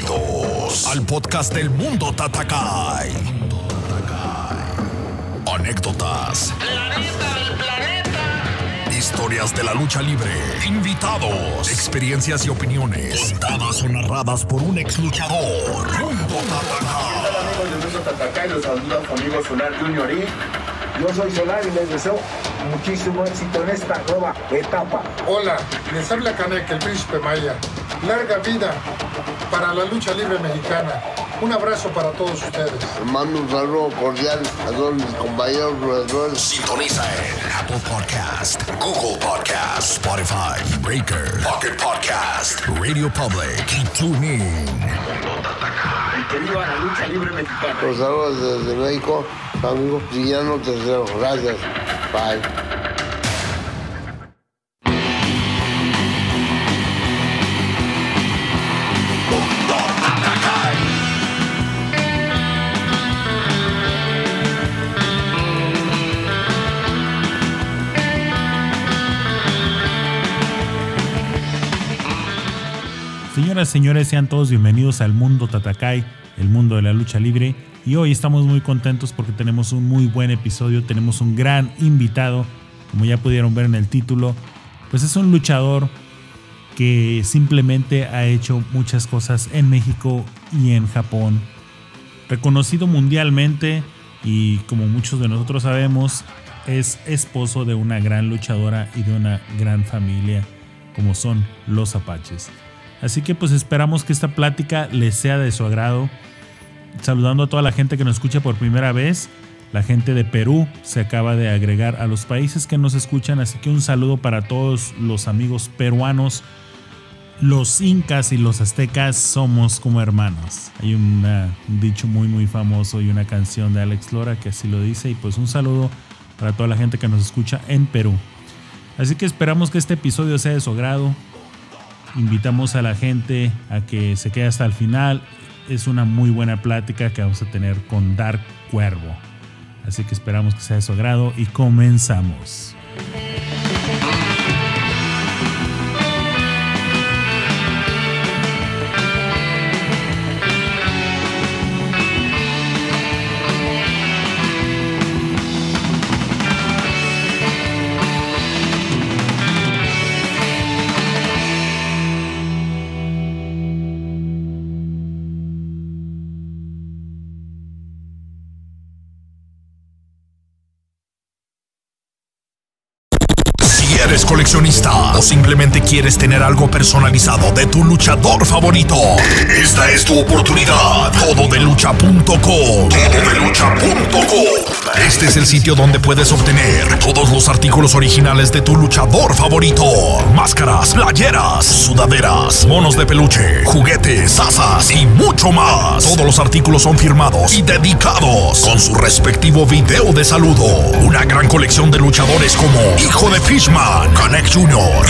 Bienvenidos al podcast del Mundo Tatakai. Anécdotas. Historias de la lucha libre. Invitados. Experiencias y opiniones. Contadas o narradas por un ex luchador. Mundo Tatakai. Hola amigos del Mundo Tatacay, los saluda su amigo Solar Junior y yo soy Solar y les deseo muchísimo éxito en esta nueva etapa. Hola, les habla Canek, el príncipe Maya. Larga vida para la lucha libre mexicana. Un abrazo para todos ustedes. Mando un saludo cordial a todos mis compañeros. Sintoniza en Apple Podcast, Google Podcast, Spotify, Breaker, Pocket Podcast, Radio Public y TuneIn. Que viva la lucha libre mexicana. Los saludos desde México, amigo Villano Tercero. Gracias. Bye. Señores, sean todos bienvenidos al mundo Tatakai, el mundo de la lucha libre. Y hoy estamos muy contentos porque tenemos un muy buen episodio, tenemos un gran invitado, como ya pudieron ver en el título, pues es un luchador que simplemente ha hecho muchas cosas en México y en Japón. Reconocido mundialmente y como muchos de nosotros sabemos, es esposo de una gran luchadora y de una gran familia como son los Apaches. Así que pues esperamos que esta plática les sea de su agrado. Saludando a toda la gente que nos escucha por primera vez. La gente de Perú se acaba de agregar a los países que nos escuchan, así que un saludo para todos los amigos peruanos. Los incas y los aztecas somos como hermanos. Hay un dicho muy muy famoso y una canción de Alex Lora que así lo dice y pues un saludo para toda la gente que nos escucha en Perú. Así que esperamos que este episodio sea de su agrado. Invitamos a la gente a que se quede hasta el final. Es una muy buena plática que vamos a tener con Dark Cuervo. Así que esperamos que sea de su agrado y comenzamos. Coleccionista simplemente quieres tener algo personalizado de tu luchador favorito, esta es tu oportunidad. Todo de lucha.com. Todo de lucha.com. Este es el sitio donde puedes obtener todos los artículos originales de tu luchador favorito: máscaras, playeras, sudaderas, monos de peluche, juguetes, asas y mucho más. Todos los artículos son firmados y dedicados con su respectivo video de saludo. Una gran colección de luchadores como Hijo de Fishman, Canek Jr.,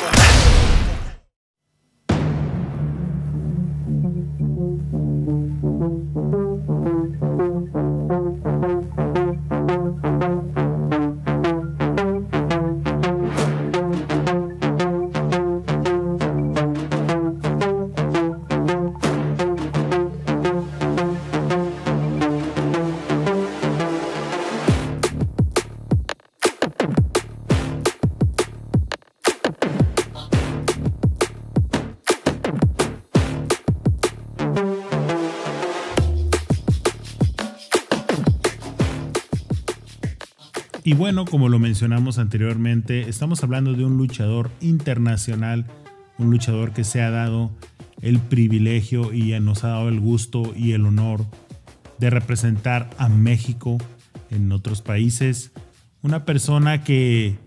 Y bueno, como lo mencionamos anteriormente, estamos hablando de un luchador internacional, un luchador que se ha dado el privilegio y nos ha dado el gusto y el honor de representar a México en otros países. Una persona que,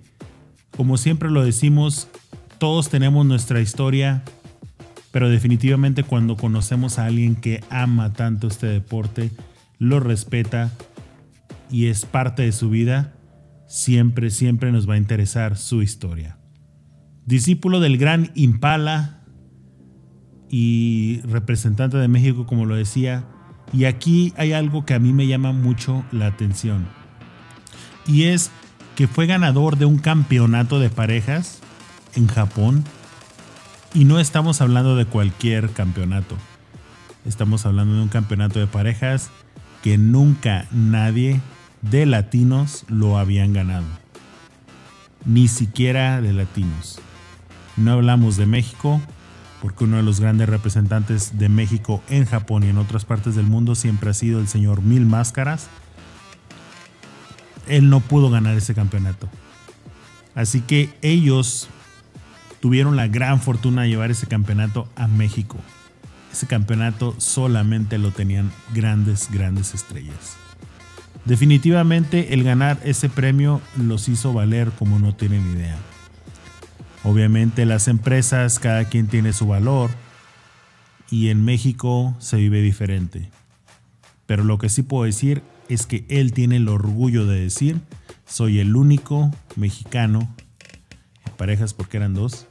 como siempre lo decimos, todos tenemos nuestra historia, pero definitivamente cuando conocemos a alguien que ama tanto este deporte, lo respeta y es parte de su vida, siempre, siempre nos va a interesar su historia. Discípulo del gran Impala y representante de México, como lo decía, y aquí hay algo que a mí me llama mucho la atención. Y es que fue ganador de un campeonato de parejas en Japón. Y no estamos hablando de cualquier campeonato. Estamos hablando de un campeonato de parejas que nunca nadie de latinos lo habían ganado. Ni siquiera de latinos. No hablamos de México, porque uno de los grandes representantes de México en Japón y en otras partes del mundo siempre ha sido el señor Mil Máscaras. Él no pudo ganar ese campeonato. Así que ellos tuvieron la gran fortuna de llevar ese campeonato a México. Ese campeonato solamente lo tenían grandes, grandes estrellas. Definitivamente el ganar ese premio los hizo valer como no tienen idea. Obviamente las empresas, cada quien tiene su valor y en México se vive diferente. Pero lo que sí puedo decir es que él tiene el orgullo de decir, soy el único mexicano, parejas porque eran dos,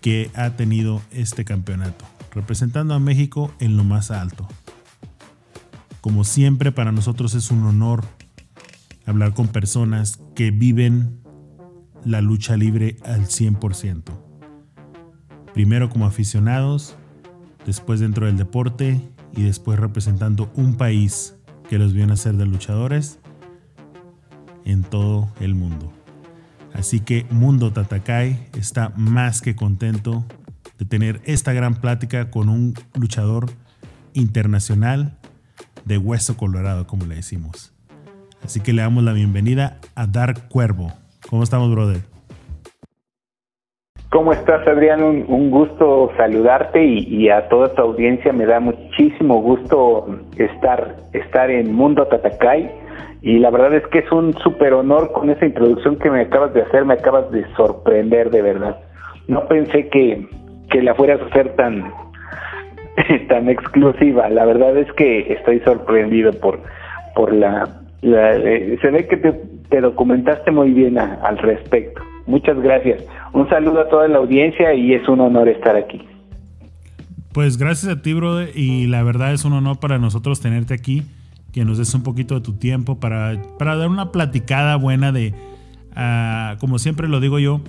que ha tenido este campeonato, representando a México en lo más alto. Como siempre para nosotros es un honor hablar con personas que viven la lucha libre al 100%. Primero como aficionados, después dentro del deporte y después representando un país que los vio nacer de luchadores en todo el mundo. Así que Mundo Tatakai está más que contento de tener esta gran plática con un luchador internacional de hueso colorado, como le decimos. Así que le damos la bienvenida a Dark Cuervo. ¿Cómo estamos, brother? ¿Cómo estás, Adrián? Un, gusto saludarte y, a toda tu audiencia. Me da muchísimo gusto estar, estar en Mundo Tatacay. Y la verdad es que es un súper honor con esa introducción que me acabas de hacer. Me acabas de sorprender, de verdad. No pensé que, que la fueras a hacer tan, tan exclusiva. La verdad es que estoy sorprendido por, por la... Eh, se ve que te, te documentaste muy bien al respecto. Muchas gracias. Un saludo a toda la audiencia y es un honor estar aquí. Pues gracias a ti, brother, y la verdad es un honor para nosotros tenerte aquí, que nos des un poquito de tu tiempo para, para dar una platicada buena de, uh, como siempre lo digo yo,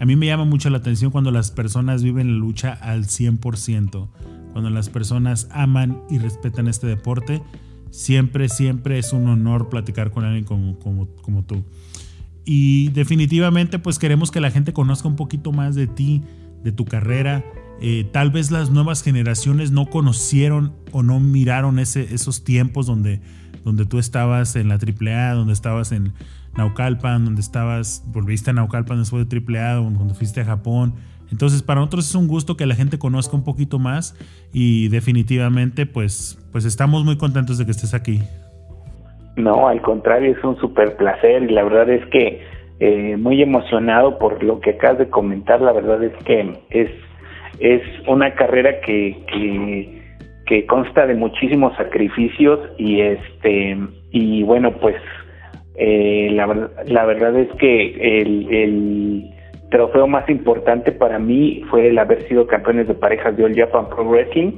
a mí me llama mucho la atención cuando las personas viven la lucha al 100%, cuando las personas aman y respetan este deporte, siempre, siempre es un honor platicar con alguien como, como, como tú. Y definitivamente pues queremos que la gente conozca un poquito más de ti, de tu carrera. Eh, tal vez las nuevas generaciones no conocieron o no miraron ese, esos tiempos donde, donde tú estabas en la AAA, donde estabas en Naucalpan, donde estabas, volviste a Naucalpan después de AAA, cuando fuiste a Japón. Entonces, para nosotros es un gusto que la gente conozca un poquito más y definitivamente, pues, pues estamos muy contentos de que estés aquí. No, al contrario, es un súper placer y la verdad es que eh, muy emocionado por lo que acabas de comentar. La verdad es que es, es una carrera que, que, consta de muchísimos sacrificios y este y bueno pues eh, la, la verdad es que el trofeo más importante para mí fue el haber sido campeones de parejas de All Japan Pro Wrestling.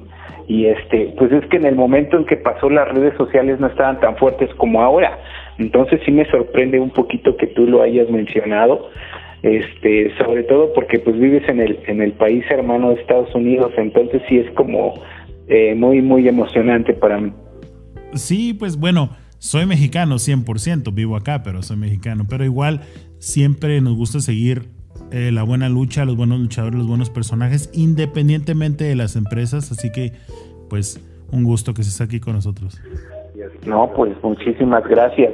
Y este pues es que en el momento en que pasó las redes sociales no estaban tan fuertes como ahora. Entonces sí me sorprende un poquito que tú lo hayas mencionado este sobre todo porque pues vives en el en el país hermano de Estados Unidos. Entonces sí es como eh, muy muy emocionante para mí. Sí pues bueno soy mexicano 100% vivo acá pero soy mexicano. Pero igual siempre nos gusta seguir eh, la buena lucha, los buenos luchadores, los buenos personajes, independientemente de las empresas. Así que, pues, un gusto que estés aquí con nosotros. No, pues muchísimas gracias,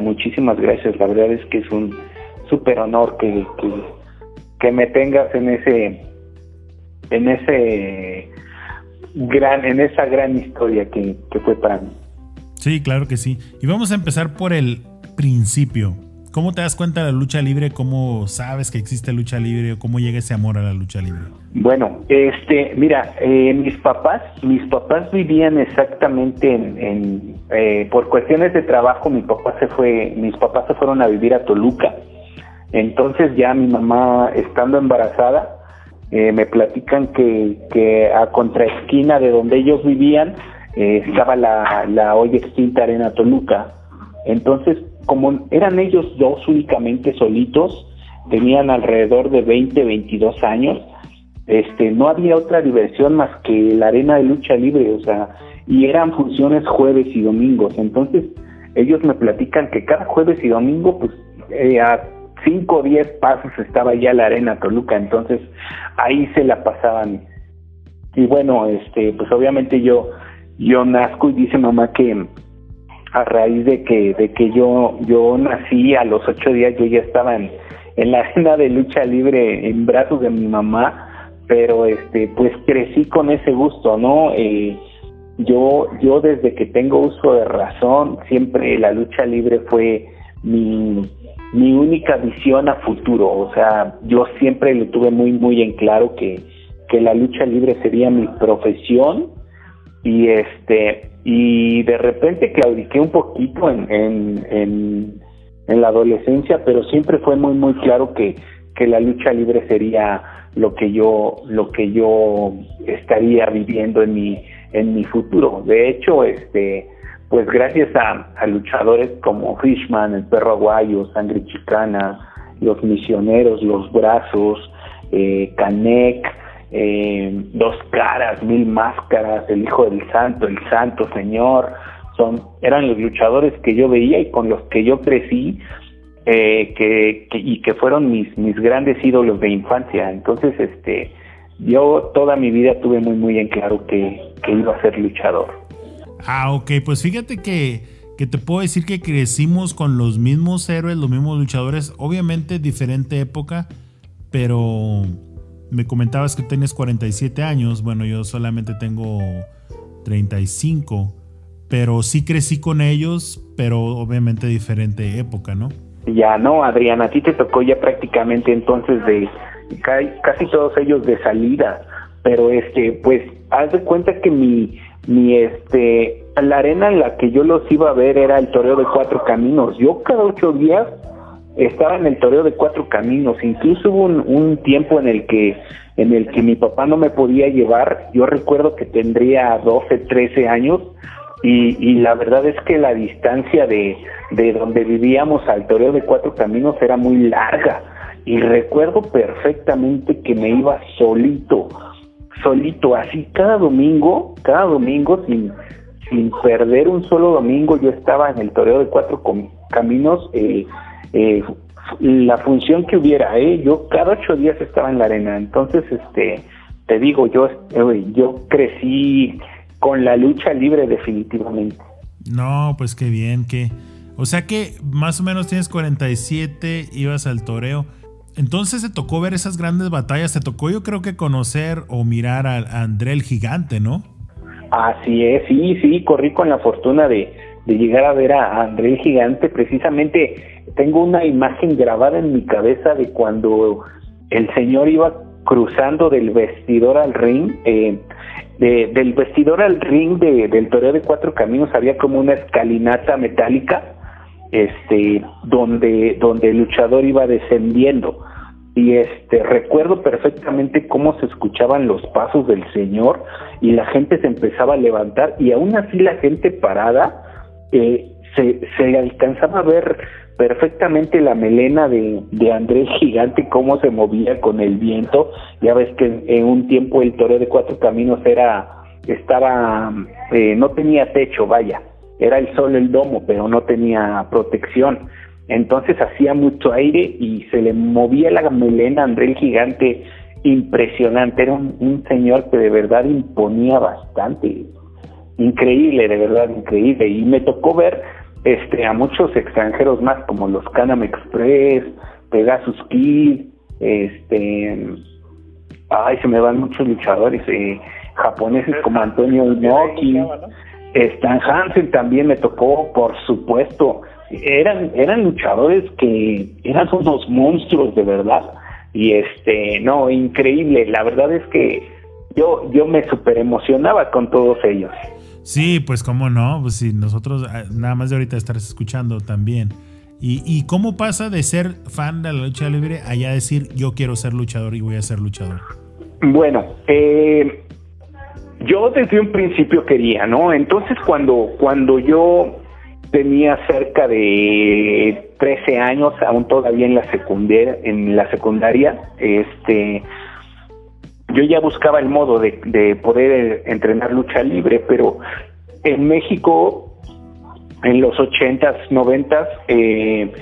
muchísimas gracias. La verdad es que es un súper honor que, que, me tengas en ese, en ese gran, en esa gran historia que, que fue para mí. Sí, claro que sí. Y vamos a empezar por el principio. ¿Cómo te das cuenta de la lucha libre? ¿Cómo sabes que existe lucha libre? ¿Cómo llega ese amor a la lucha libre? Bueno, este, mira, eh, mis papás, mis papás vivían exactamente en, eh, por cuestiones de trabajo mi papá se fue, mis papás se fueron a vivir a Toluca. Entonces ya mi mamá estando embarazada, eh, me platican que, que a contraesquina de donde ellos vivían eh, estaba la hoy extinta Arena Toluca. Entonces, como eran ellos dos únicamente solitos, tenían alrededor de 20, 22 años, este, no había otra diversión más que la arena de lucha libre, o sea, y eran funciones jueves y domingos. Entonces, ellos me platican que cada jueves y domingo, pues, eh, a 5 o 10 pasos estaba ya la arena Toluca, entonces ahí se la pasaban. Y bueno, este, pues obviamente yo, yo nazco y dice mamá que a raíz de que, de que yo, yo nací a los ocho días, yo ya estaba en, la arena de lucha libre en brazos de mi mamá, pero este, pues crecí con ese gusto, ¿no? Eh, yo, yo desde que tengo uso de razón, siempre la lucha libre fue mi, mi única visión a futuro, o sea, yo siempre le tuve muy, muy en claro que, que la lucha libre sería mi profesión y este, y de repente claudiqué un poquito en, en, en, en la adolescencia, pero siempre fue muy, muy claro que, que la lucha libre sería lo que yo lo que yo estaría viviendo en mi en mi futuro. De hecho este pues gracias a, luchadores como Fishman el perro aguayo sangre chicana los misioneros los brazos eh, Canek eh, dos caras mil máscaras el hijo del santo el santo señor son eran los luchadores que yo veía y con los que yo crecí eh, que, y que fueron mis, mis grandes ídolos de infancia. Entonces, este, yo toda mi vida tuve muy, muy en claro que, que iba a ser luchador. Ah, ok, pues fíjate que, que te puedo decir que crecimos con los mismos héroes, los mismos luchadores, obviamente diferente época, pero me comentabas que tienes 47 años, bueno, yo solamente tengo 35, pero sí crecí con ellos, pero obviamente diferente época, ¿no? Ya no, Adriana, a ti te tocó ya prácticamente entonces de casi todos ellos de salida, pero este, pues, haz de cuenta que mi, mi este, la arena en la que yo los iba a ver era el toreo de cuatro caminos. Yo cada ocho días estaba en el toreo de cuatro caminos. Incluso hubo un, un tiempo en el que en el que mi papá no me podía llevar. Yo recuerdo que tendría 12, 13 años y, y la verdad es que la distancia de, de donde vivíamos al Toreo de Cuatro Caminos era muy larga y recuerdo perfectamente que me iba solito, solito, así cada domingo, cada domingo sin, sin perder un solo domingo yo estaba en el Toreo de Cuatro Caminos, eh, eh, la función que hubiera, eh, yo cada ocho días estaba en la arena, entonces este te digo, yo, eh, yo crecí con la lucha libre definitivamente. No, pues qué bien, que... O sea que más o menos tienes 47, ibas al toreo. Entonces se tocó ver esas grandes batallas, te tocó yo creo que conocer o mirar a, André el Gigante, ¿no? Así es, sí, sí, corrí con la fortuna de, de llegar a ver a André el Gigante. Precisamente tengo una imagen grabada en mi cabeza de cuando el señor iba cruzando del vestidor al ring. Eh, del vestidor al ring de, del toreo de cuatro caminos había como una escalinata metálica este donde donde el luchador iba descendiendo y este recuerdo perfectamente cómo se escuchaban los pasos del señor y la gente se empezaba a levantar y aún así la gente parada eh, se, se alcanzaba a ver perfectamente la melena de, de Andrés Gigante, cómo se movía con el viento. Ya ves que en, un tiempo el toreo de cuatro caminos era, estaba, eh, no tenía techo, vaya, era el sol el domo, pero no tenía protección. Entonces hacía mucho aire y se le movía la melena a Andrés Gigante impresionante. Era un, un señor que de verdad imponía bastante. Increíble, de verdad, increíble. Y me tocó ver este a muchos extranjeros más como los Canam Express, Pegasus Kid, este ay se me van muchos luchadores eh, japoneses como Antonio Inoki, Stan Hansen también me tocó, por supuesto, eran eran luchadores que eran unos monstruos de verdad. Y este no increíble, la verdad es que yo yo me super emocionaba con todos ellos. Sí, pues cómo no, pues si nosotros ah, nada más de ahorita estar escuchando también. ¿Y, cómo pasa de ser fan de la lucha libre a decir yo quiero ser luchador y voy a ser luchador? Bueno, eh, yo desde un principio quería, ¿no? Entonces cuando, cuando yo tenía cerca de 13 años, aún todavía en la secundaria, en la secundaria, este, yo ya buscaba el modo de, de poder entrenar lucha libre, pero en México en los 80s, 90s, eh,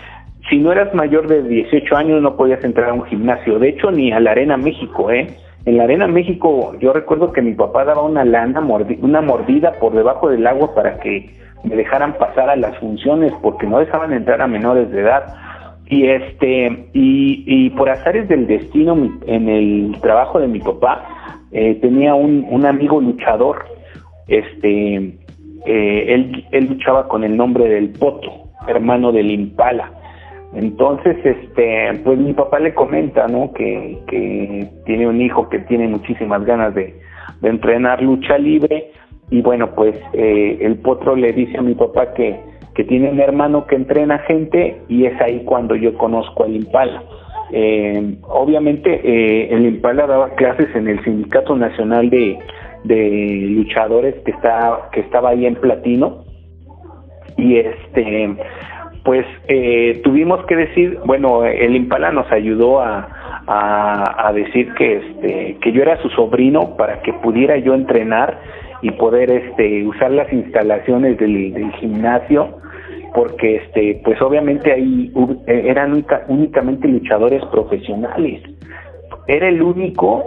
si no eras mayor de 18 años no podías entrar a un gimnasio. De hecho, ni a la Arena México, ¿eh? En la Arena México yo recuerdo que mi papá daba una lana, una mordida por debajo del agua para que me dejaran pasar a las funciones porque no dejaban entrar a menores de edad. Y este y, y por azares del destino en el trabajo de mi papá eh, tenía un, un amigo luchador este eh, él, él luchaba con el nombre del Poto, hermano del Impala. Entonces, este, pues mi papá le comenta, ¿no? Que, que tiene un hijo que tiene muchísimas ganas de, entrenar lucha libre y bueno, pues eh, el potro le dice a mi papá que, que tiene un hermano que entrena gente y es ahí cuando yo conozco al Impala. Eh, obviamente eh, el Impala daba clases en el Sindicato Nacional de, de luchadores que está que estaba ahí en platino y este pues eh, tuvimos que decir bueno el Impala nos ayudó a, a, decir que este que yo era su sobrino para que pudiera yo entrenar y poder este usar las instalaciones del, del gimnasio porque este pues obviamente ahí eran únicamente luchadores profesionales. Era el único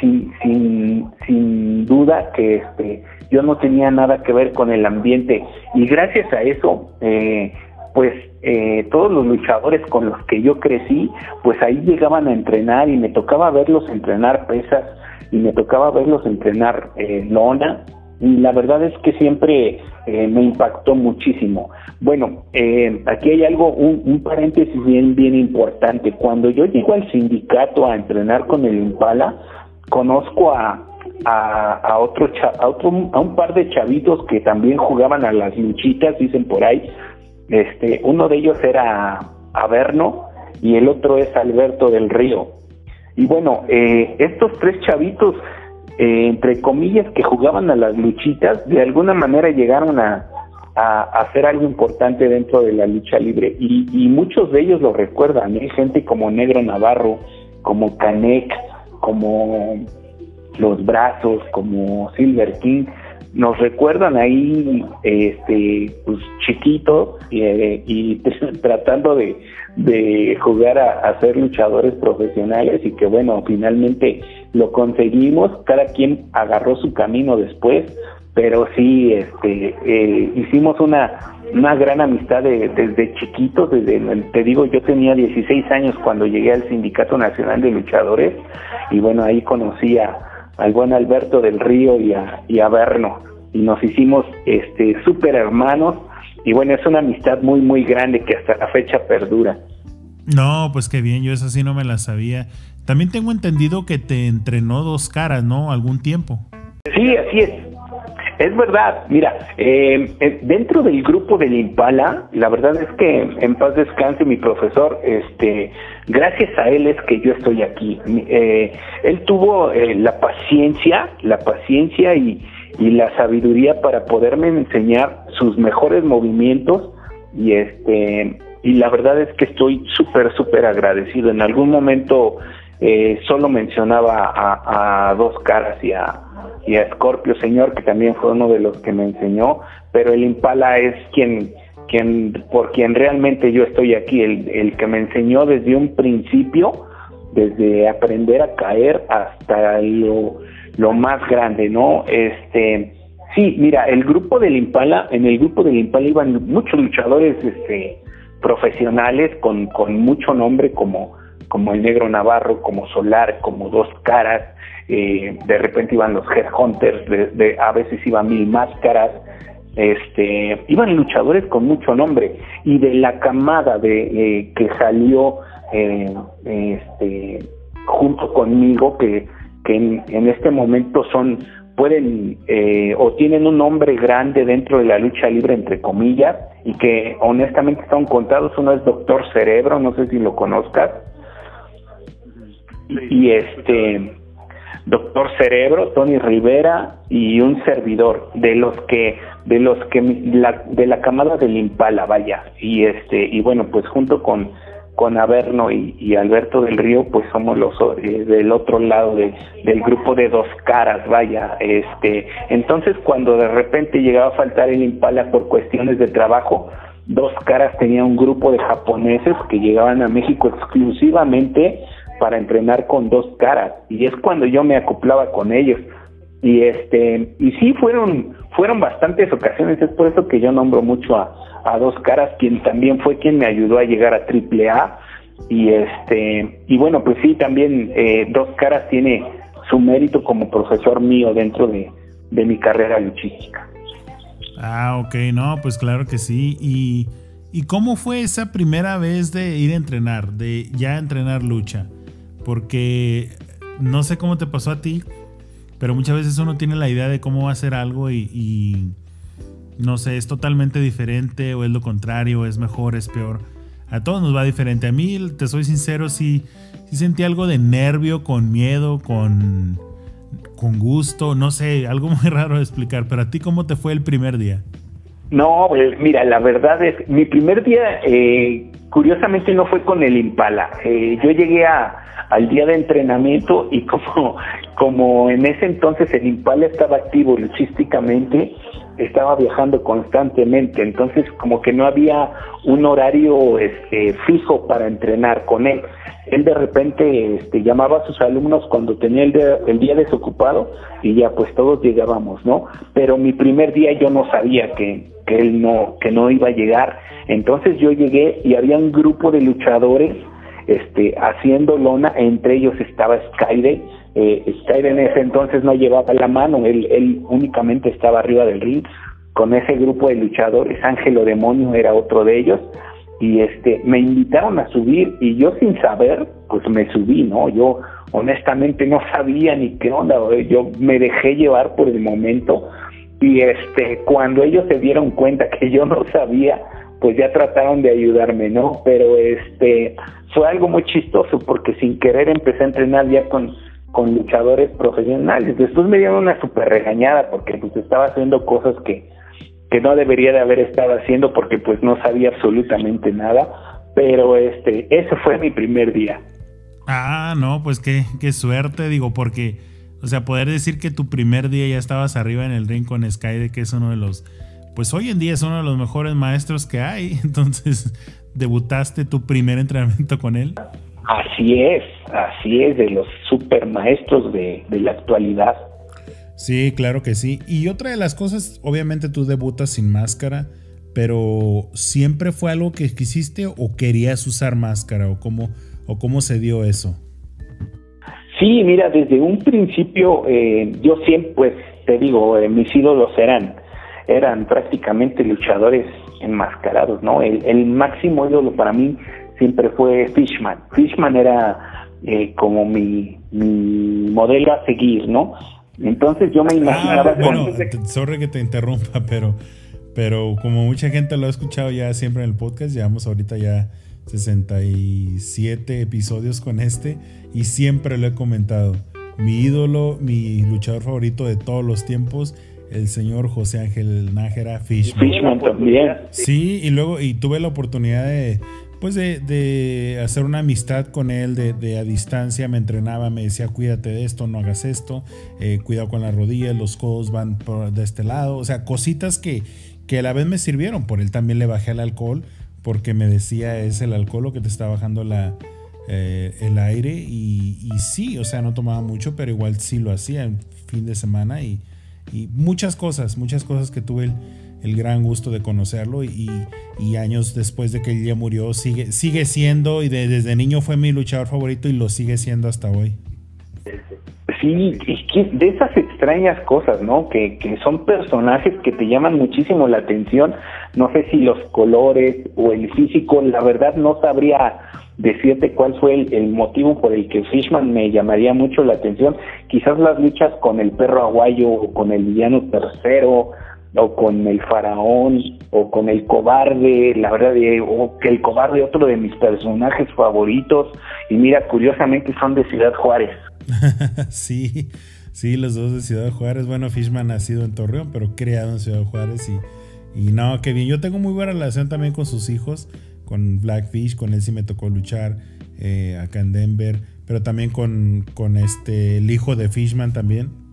sin, sin, sin duda que este, yo no tenía nada que ver con el ambiente. Y gracias a eso, eh, pues eh, todos los luchadores con los que yo crecí, pues ahí llegaban a entrenar y me tocaba verlos entrenar pesas y me tocaba verlos entrenar eh, lona y la verdad es que siempre me impactó muchísimo. Bueno, aquí hay algo, un, un, paréntesis bien, bien importante. Cuando yo llego al sindicato a entrenar con el Impala, conozco a, a, a, otro, a, otro, a un par de chavitos que también jugaban a las luchitas, dicen por ahí. Este, uno de ellos era Averno y el otro es Alberto del Río. Y bueno, eh, estos tres chavitos, eh, entre comillas, que jugaban a las luchitas, de alguna manera llegaron a, a, hacer algo importante dentro de la lucha libre. Y, y muchos de ellos lo recuerdan, ¿eh? gente como Negro Navarro, como Canek, como Los Brazos, como Silver King, nos recuerdan ahí este pues chiquito eh, y tratando de, de jugar a, ser luchadores profesionales y que bueno finalmente lo conseguimos cada quien agarró su camino después pero sí este eh, hicimos una una gran amistad desde chiquitos, desde, te digo, yo tenía 16 años cuando llegué al Sindicato Nacional de Luchadores y bueno, ahí conocí a, al buen Alberto del Río y a, y a Berno y nos hicimos este súper hermanos y bueno, es una amistad muy muy grande que hasta la fecha perdura. No, pues qué bien, yo esa sí no me la sabía. También tengo entendido que te entrenó dos caras, ¿no? Algún tiempo. Sí, así es. Es verdad, mira, eh, eh, dentro del grupo del Impala, la verdad es que en paz descanse mi profesor, este, gracias a él es que yo estoy aquí. Eh, él tuvo la paciencia, la paciencia y, y la sabiduría para poderme enseñar sus mejores movimientos y este y la verdad es que estoy súper súper agradecido. En algún momento solo mencionaba a, a dos caras y a y a Scorpio Señor, que también fue uno de los que me enseñó, pero el Impala es quien, quien por quien realmente yo estoy aquí, el, el que me enseñó desde un principio, desde aprender a caer hasta lo, lo más grande, ¿no? Este, sí, mira, el grupo del Impala, en el grupo del Impala iban muchos luchadores este, profesionales con, con mucho nombre como, como el Negro Navarro, como Solar, como Dos Caras, eh, de repente iban los headhunters, de, a veces iban mil máscaras, este, iban luchadores con mucho nombre y de la camada de eh, que salió eh, este, junto conmigo que, que en, este momento son pueden eh, o tienen un nombre grande dentro de la lucha libre, entre comillas, y que honestamente están contados. Uno es Doctor Cerebro, no sé si lo conozcas. Y este Doctor Cerebro, Tony Rivera y un servidor de los que de los que la, de la camada del Impala, vaya. Y este y bueno, pues junto con con Averno y, Alberto del Río, pues somos los eh, del otro lado del grupo de dos caras, vaya. Este, entonces cuando de repente llegaba a faltar el Impala por cuestiones de trabajo, dos caras tenía un grupo de japoneses que llegaban a México exclusivamente para entrenar con dos caras y es cuando yo me acoplaba con ellos. Y este y sí fueron fueron bastantes ocasiones es por eso que yo nombro mucho a, a dos caras quien también fue quien me ayudó a llegar a triple A y este y bueno pues sí también eh, dos caras tiene su mérito como profesor mío dentro de, de mi carrera luchística. Ah ok no pues claro que sí. Y ¿Y cómo fue esa primera vez de ir a entrenar, de ya entrenar lucha? Porque no sé cómo te pasó a ti, pero muchas veces uno tiene la idea de cómo va a hacer algo y, no sé, es totalmente diferente o es lo contrario, es mejor, es peor. A todos nos va diferente. A mí, te soy sincero, sí, sentí algo de nervio, con miedo, con, con gusto, no sé, algo muy raro de explicar, pero a ti cómo te fue el primer día? No, pues, mira, la verdad es, mi primer día, eh, curiosamente no fue con el Impala. Eh, yo llegué al día de entrenamiento y como, como en ese entonces el Impala estaba activo luchísticamente, estaba viajando constantemente, entonces como que no había un horario este, fijo para entrenar con él. Él de repente este, llamaba a sus alumnos cuando tenía el, el día desocupado y ya pues todos llegábamos, ¿no? Pero mi primer día yo no sabía que, que él no, que no iba a llegar, entonces yo llegué y había un grupo de luchadores este, haciendo lona, entre ellos estaba Skyde, eh, Skyde en ese entonces no llevaba la mano, él, él únicamente estaba arriba del ring, con ese grupo de luchadores, Ángelo Demonio era otro de ellos, y este, me invitaron a subir, y yo sin saber, pues me subí, ¿no? Yo honestamente no sabía ni qué onda, yo me dejé llevar por el momento, y este, cuando ellos se dieron cuenta que yo no sabía, pues ya trataron de ayudarme, ¿no? Pero este fue algo muy chistoso porque sin querer empecé a entrenar ya con, con luchadores profesionales. Después me dieron una super regañada porque pues estaba haciendo cosas que, que no debería de haber estado haciendo porque pues no sabía absolutamente nada. Pero este, ese fue mi primer día. Ah, no, pues qué, qué suerte, digo, porque, o sea, poder decir que tu primer día ya estabas arriba en el ring con Sky, de que es uno de los pues hoy en día es uno de los mejores maestros que hay. Entonces, debutaste tu primer entrenamiento con él. Así es, así es, de los super maestros de, la actualidad. Sí, claro que sí. Y otra de las cosas, obviamente tú debutas sin máscara, pero ¿siempre fue algo que quisiste o querías usar máscara o cómo, o cómo se dio eso? Sí, mira, desde un principio eh, yo siempre, pues te digo, eh, mis ídolos eran eran prácticamente luchadores enmascarados, ¿no? El, máximo ídolo para mí siempre fue Fishman. Fishman era eh, como mi, modelo a seguir, ¿no? Entonces yo me ah, imaginaba... bueno, sorry que te interrumpa, pero, pero como mucha gente lo ha escuchado ya siempre en el podcast, llevamos ahorita ya 67 episodios con este y siempre lo he comentado. Mi ídolo, mi luchador favorito de todos los tiempos el señor José Ángel Nájera Fishman. Fishman también. Sí, y luego y tuve la oportunidad de pues de, hacer una amistad con él de, a distancia, me entrenaba, me decía cuídate de esto, no hagas esto, eh, cuidado con las rodillas, los codos van por de este lado, o sea, cositas que, que a la vez me sirvieron, por él también le bajé el alcohol, porque me decía es el alcohol lo que te está bajando la, eh, el aire y, y sí, o sea, no tomaba mucho, pero igual sí lo hacía en fin de semana y y muchas cosas, muchas cosas que tuve el, gran gusto de conocerlo y, años después de que él ya murió sigue, sigue siendo y desde niño fue mi luchador favorito y lo sigue siendo hasta hoy. Sí, de esas extrañas cosas, ¿no? Que, que son personajes que te llaman muchísimo la atención. No sé si los colores o el físico, la verdad no sabría decirte cuál fue el, motivo por el que Fishman me llamaría mucho la atención. Quizás las luchas con el perro aguayo o con el villano tercero o con el faraón o con el cobarde, la verdad, o que el cobarde otro de mis personajes favoritos y mira, curiosamente son de Ciudad Juárez. sí, sí, los dos de Ciudad Juárez. Bueno, Fishman ha sido en Torreón, pero criado en Ciudad Juárez y, y no, qué bien. Yo tengo muy buena relación también con sus hijos con Blackfish, con él sí me tocó luchar eh, acá en Denver, pero también con, con este, el hijo de Fishman también.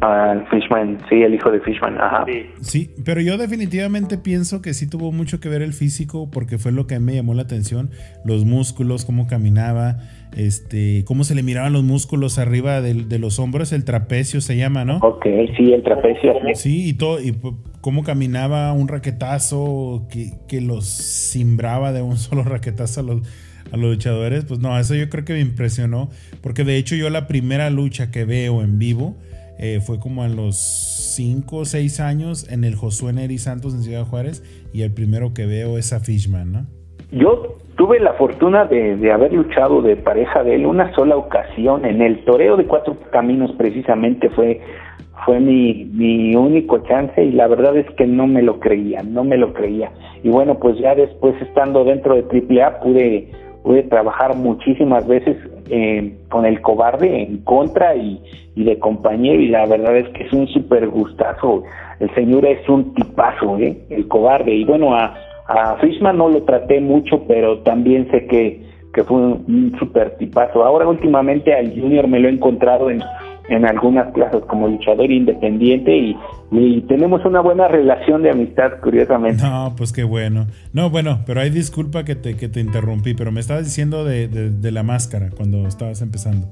Ah, Fishman, sí, el hijo de Fishman, ajá. Sí. pero yo definitivamente pienso que sí tuvo mucho que ver el físico porque fue lo que me llamó la atención, los músculos, cómo caminaba, este, cómo se le miraban los músculos arriba de, de los hombros, el trapecio se llama, ¿no? Ok, sí, el trapecio. Sí, y todo, y cómo caminaba un raquetazo que, que los simbraba de un solo raquetazo a los, a los luchadores, pues no, eso yo creo que me impresionó, porque de hecho yo la primera lucha que veo en vivo eh, fue como a los 5 o 6 años en el Josué Neri Santos en Ciudad Juárez, y el primero que veo es a Fishman, ¿no? Yo tuve la fortuna de, de, haber luchado de pareja de él una sola ocasión en el toreo de cuatro caminos precisamente fue fue mi, mi único chance y la verdad es que no me lo creía, no me lo creía. Y bueno, pues ya después estando dentro de AAA pude, pude trabajar muchísimas veces eh, con el cobarde en contra y, y, de compañero y la verdad es que es un súper gustazo. El señor es un tipazo, ¿eh? el cobarde. Y bueno, a, a Fishman no lo traté mucho, pero también sé que, que fue un, un súper tipazo. Ahora últimamente al Junior me lo he encontrado en en algunas clases como luchador independiente y, tenemos una buena relación de amistad, curiosamente. No, pues qué bueno. No, bueno, pero hay disculpa que te, que te interrumpí, pero me estabas diciendo de, de, la máscara cuando estabas empezando.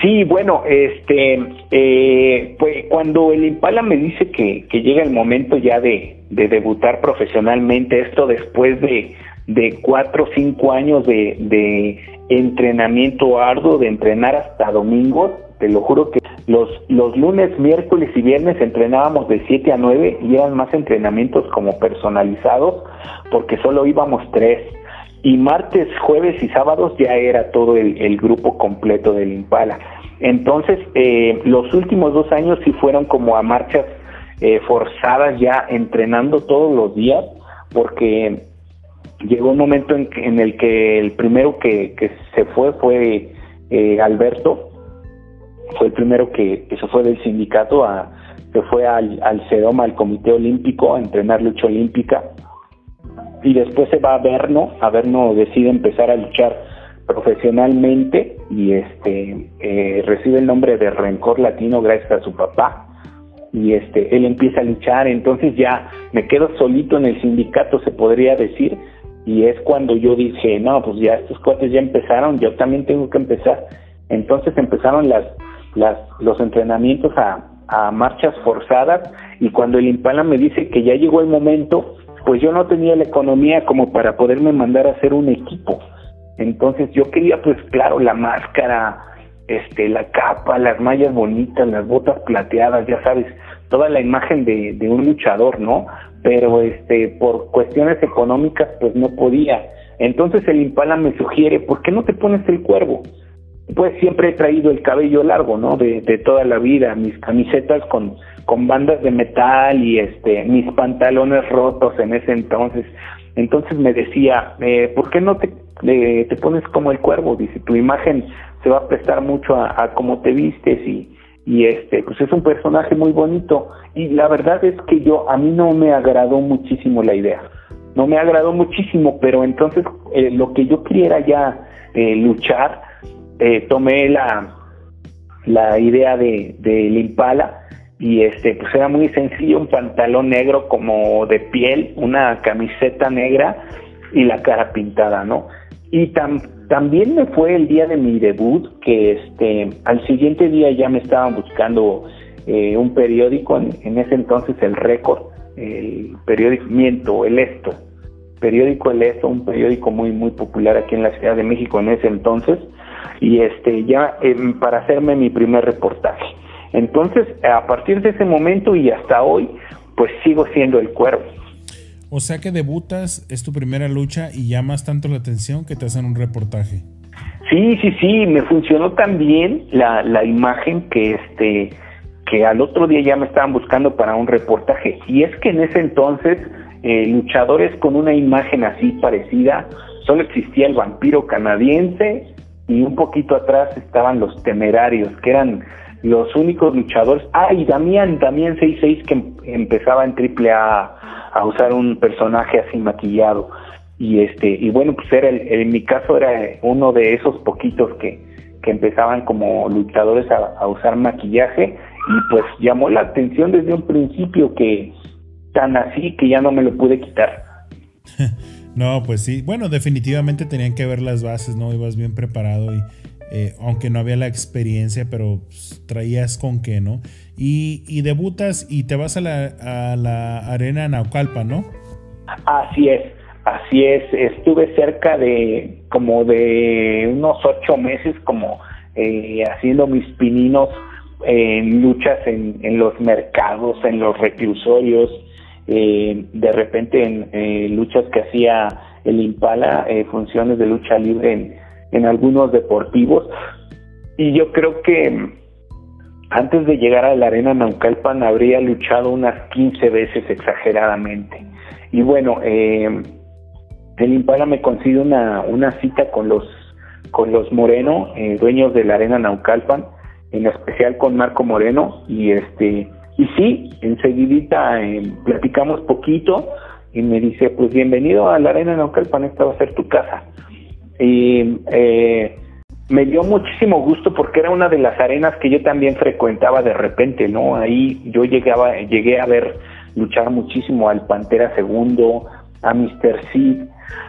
Sí, bueno, este, eh, pues cuando el Impala me dice que, que llega el momento ya de, de debutar profesionalmente, esto después de, de cuatro o cinco años de, de entrenamiento arduo, de entrenar hasta domingos, te lo juro que los, los lunes, miércoles y viernes entrenábamos de 7 a 9 y eran más entrenamientos como personalizados porque solo íbamos tres. Y martes, jueves y sábados ya era todo el, grupo completo del Impala. Entonces, eh, los últimos dos años sí fueron como a marchas eh, forzadas ya entrenando todos los días porque llegó un momento en, el que el primero que, que se fue fue eh, Alberto fue el primero que, se fue del sindicato a se fue al, al al Comité Olímpico, a entrenar lucha olímpica. Y después se va a Verno, a Verno decide empezar a luchar profesionalmente y este eh, recibe el nombre de Rencor Latino gracias a su papá y este él empieza a luchar. Entonces ya me quedo solito en el sindicato se podría decir y es cuando yo dije no pues ya estos cuates ya empezaron yo también tengo que empezar entonces empezaron las las, los entrenamientos a, a marchas forzadas y cuando el Impala me dice que ya llegó el momento, pues yo no tenía la economía como para poderme mandar a hacer un equipo. Entonces yo quería pues claro la máscara, este, la capa, las mallas bonitas, las botas plateadas, ya sabes, toda la imagen de, de un luchador, ¿no? Pero este, por cuestiones económicas pues no podía. Entonces el Impala me sugiere, ¿por qué no te pones el cuervo? pues siempre he traído el cabello largo, ¿no? De, de toda la vida, mis camisetas con, con bandas de metal y este, mis pantalones rotos en ese entonces. Entonces me decía, eh, ¿por qué no te, te pones como el cuervo? Dice, tu imagen se va a prestar mucho a, a cómo te vistes y, y este, pues es un personaje muy bonito. Y la verdad es que yo, a mí no me agradó muchísimo la idea. No me agradó muchísimo, pero entonces eh, lo que yo quería ya eh, luchar, eh, tomé la, la idea de, de Impala y este pues era muy sencillo, un pantalón negro como de piel, una camiseta negra y la cara pintada, ¿no? Y también me fue el día de mi debut, que este al siguiente día ya me estaban buscando eh, un periódico, en, en, ese entonces el Récord, el periódico Miento, el Esto, periódico El Esto, un periódico muy muy popular aquí en la Ciudad de México en ese entonces, y este ya em, para hacerme mi primer reportaje. Entonces, a partir de ese momento y hasta hoy, pues sigo siendo el cuervo. O sea que debutas, es tu primera lucha y llamas tanto la atención que te hacen un reportaje. Sí, sí, sí, me funcionó tan bien la, la imagen que este que al otro día ya me estaban buscando para un reportaje. Y es que en ese entonces eh, luchadores con una imagen así parecida, solo existía el vampiro canadiense y un poquito atrás estaban los temerarios, que eran los únicos luchadores. Ah, y Damián, Damián 66 que em, empezaba en triple A a usar un personaje así maquillado. Y este y bueno pues era el, en mi caso era uno de esos poquitos que, que empezaban como luchadores a, usar maquillaje. Y pues llamó la atención desde un principio que tan así que ya no me lo pude quitar. No pues sí. Bueno definitivamente tenían que ver las bases no ibas bien preparado y eh, aunque no había la experiencia, pero pues, traías con qué, ¿no? Y, debutas y te vas a la, a la arena Naucalpa, ¿no? Así es. Así es, estuve cerca de como de unos ocho meses como eh, haciendo mis pininos en luchas en, los mercados, en los reclusorios, eh, de repente en eh, luchas que hacía el Impala, funciones de lucha libre en, en algunos deportivos. Y yo creo que antes de llegar a la arena Naucalpan habría luchado unas 15 veces exageradamente. Y bueno, eh, el Impala me consigue una, una cita con los con los Moreno, eh, dueños de la arena Naucalpan, en especial con Marco Moreno y este y sí, enseguidita eh, platicamos poquito y me dice pues bienvenido a la arena Naucalpan, esta va a ser tu casa y eh, me dio muchísimo gusto porque era una de las arenas que yo también frecuentaba de repente, ¿no? Ahí yo llegaba, llegué a ver luchar muchísimo al Pantera Segundo, a Mr. Sid,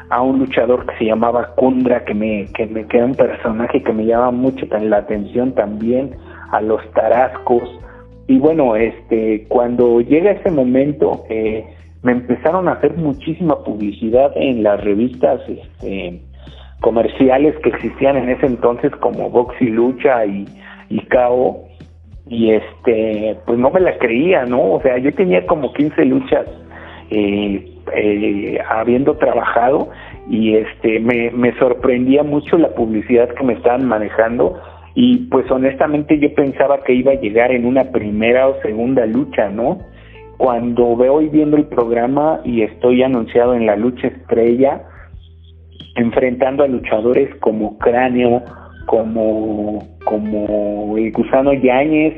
a un luchador que se llamaba Kundra, que me, que me queda un personaje que me llama mucho la atención también, a los Tarascos. Y bueno, este, cuando llega ese momento, eh, me empezaron a hacer muchísima publicidad en las revistas este, comerciales que existían en ese entonces como Box y Lucha y, y KO y este pues no me la creía no o sea yo tenía como 15 luchas eh, eh, habiendo trabajado y este me, me sorprendía mucho la publicidad que me estaban manejando y pues honestamente yo pensaba que iba a llegar en una primera o segunda lucha no cuando veo y viendo el programa y estoy anunciado en la lucha estrella enfrentando a luchadores como Cráneo, como, como el Gusano Yáñez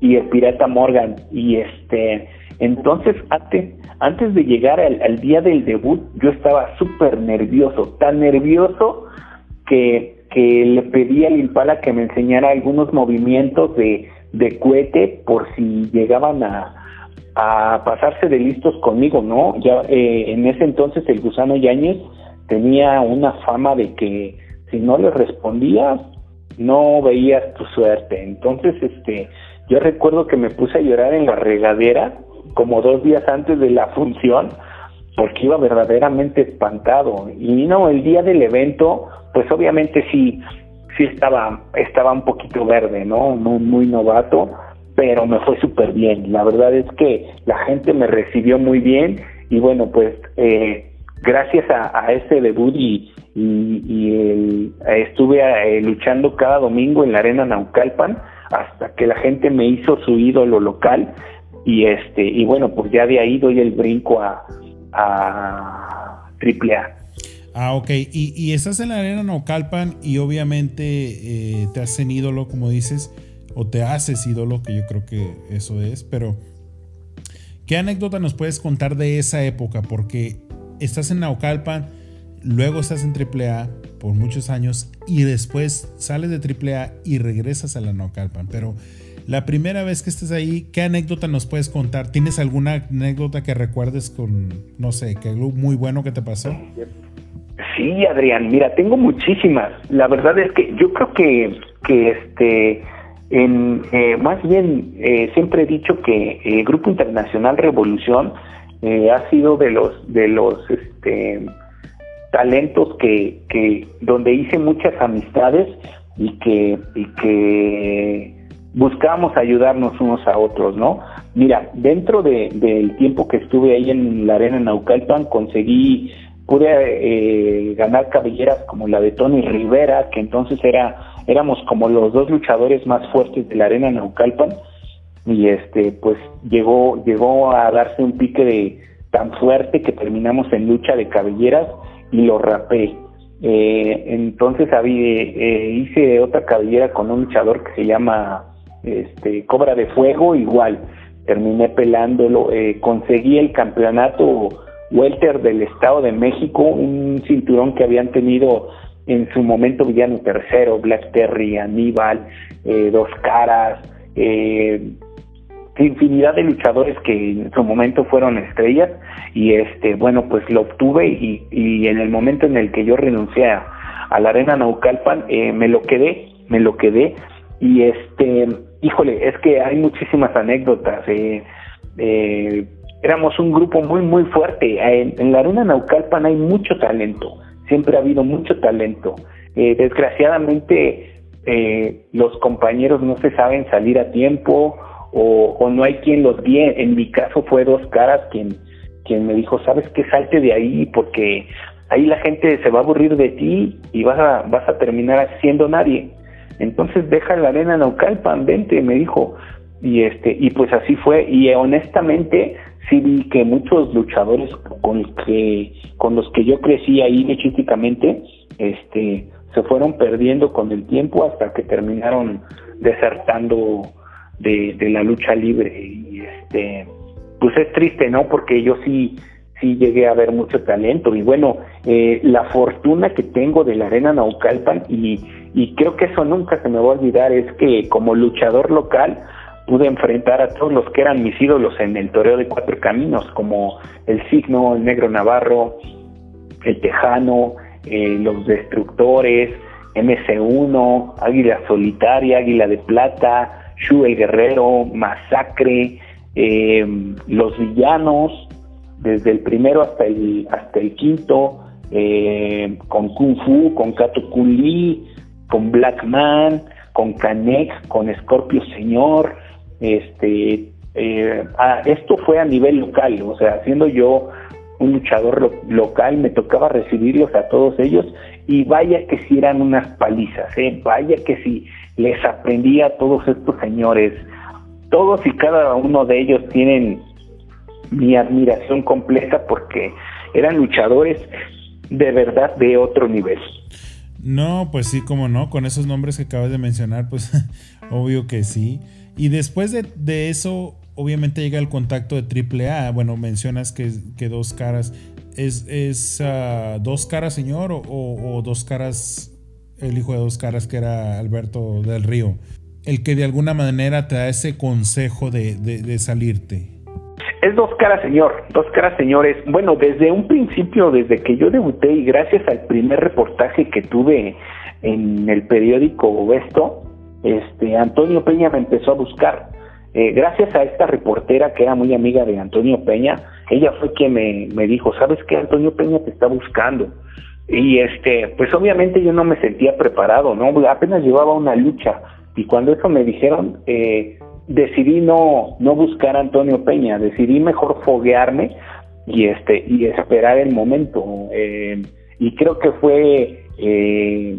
y el Pirata Morgan. Y este, entonces antes, antes de llegar al, día del debut, yo estaba súper nervioso, tan nervioso que, que le pedí al Impala que me enseñara algunos movimientos de, de cohete por si llegaban a, a pasarse de listos conmigo, ¿no? Ya eh, en ese entonces el Gusano Yáñez tenía una fama de que si no le respondías, no veías tu suerte. Entonces, este, yo recuerdo que me puse a llorar en la regadera como dos días antes de la función porque iba verdaderamente espantado. Y no, el día del evento, pues obviamente sí, sí estaba, estaba un poquito verde, ¿no? Muy, muy novato, pero me fue súper bien. La verdad es que la gente me recibió muy bien y bueno, pues eh, gracias a, ese debut y, y, estuve eh, luchando cada domingo en la arena Naucalpan hasta que la gente me hizo su ídolo local y este y bueno pues ya de ahí doy el brinco a, a AAA. Ah, ok. Y, y, estás en la arena Naucalpan y obviamente eh, te hacen ídolo, como dices, o te haces ídolo, que yo creo que eso es, pero ¿qué anécdota nos puedes contar de esa época? Porque estás en Naucalpan, luego estás en AAA por muchos años y después sales de AAA y regresas a la Naucalpan. Pero la primera vez que estés ahí, ¿qué anécdota nos puedes contar? ¿Tienes alguna anécdota que recuerdes con, no sé, que algo muy bueno que te pasó? Sí, Adrián, mira, tengo muchísimas. La verdad es que yo creo que, que este, en, eh, más bien, eh, siempre he dicho que el Grupo Internacional Revolución eh, ha sido de los de los este, talentos que, que donde hice muchas amistades y que y que buscamos ayudarnos unos a otros, ¿no? Mira, dentro del tiempo que estuve ahí en la arena Naucalpan, conseguí, pude eh, ganar cabelleras como la de Tony Rivera, que entonces era, éramos como los dos luchadores más fuertes de la arena Naucalpan, y este, pues llegó, llegó a darse un pique de tan fuerte que terminamos en lucha de cabelleras y lo rapé. Eh, entonces había, eh, hice otra cabellera con un luchador que se llama este, Cobra de Fuego, igual terminé pelándolo, eh, conseguí el campeonato welter del Estado de México, un cinturón que habían tenido en su momento Villano Tercero, Black Terry, Aníbal, eh, Dos Caras, eh, infinidad de luchadores que en su momento fueron estrellas y este bueno pues lo obtuve y, y en el momento en el que yo renuncié a, la arena Naucalpan eh, me lo quedé me lo quedé y este híjole, es que hay muchísimas anécdotas. Eh, eh, éramos un grupo muy, muy fuerte. En, la Arena Naucalpan hay mucho talento, siempre ha habido mucho talento. Eh, desgraciadamente, los compañeros no se saben salir a tiempo o, no hay quien los guíe. En mi caso fue Dos Caras quien, quien me dijo, ¿sabes qué? Salte de ahí porque ahí la gente se va a aburrir de ti y vas a, vas a terminar siendo nadie. Entonces deja la arena Naucalpan, vente, me dijo. Y este, y pues así fue. Y honestamente, sí vi que muchos luchadores con que, con los que yo crecí ahí logísticamente, este, se fueron perdiendo con el tiempo hasta que terminaron desertando de, la lucha libre. Y este, pues es triste, ¿no? Porque yo sí, sí llegué a ver mucho talento y bueno, eh, la fortuna que tengo de la Arena Naucalpan y, y creo que eso nunca se me va a olvidar es que como luchador local pude enfrentar a todos los que eran mis ídolos en el toreo de cuatro caminos como el Signo, el Negro Navarro, el Tejano, eh, los Destructores, MC1, Águila Solitaria, Águila de Plata, Shu el Guerrero, Masacre, eh, los villanos, desde el primero hasta el, hasta el quinto, eh, con Kung Fu, con Kato Kun con Black Man, con Canek, con Scorpio Señor, este, eh, ah, esto fue a nivel local, o sea, siendo yo un luchador local, me tocaba recibirlos a todos ellos y vaya que si eran unas palizas, ¿eh? vaya que si les aprendía a todos estos señores, todos y cada uno de ellos tienen mi admiración completa porque eran luchadores de verdad de otro nivel. No, pues sí, como no, con esos nombres que acabas de mencionar, pues obvio que sí. Y después de, eso, obviamente llega el contacto de AAA. Bueno, mencionas que, dos caras. ¿Es, es ah, dos caras, señor? O, dos caras, el hijo de dos caras que era Alberto del Río? El que de alguna manera te da ese consejo de, de salirte. Es dos caras, señor, dos caras, señores. Bueno, desde un principio, desde que yo debuté y gracias al primer reportaje que tuve en el periódico Esto, este, Antonio Peña me empezó a buscar. Eh, gracias a esta reportera que era muy amiga de Antonio Peña, ella fue quien me, me dijo, ¿sabes qué? Antonio Peña te está buscando. Y este, pues obviamente yo no me sentía preparado, ¿no? Apenas llevaba una lucha. Y cuando eso me dijeron, eh, decidí no, no buscar a Antonio Peña, decidí mejor foguearme y este y esperar el momento. Eh, y creo que fue eh,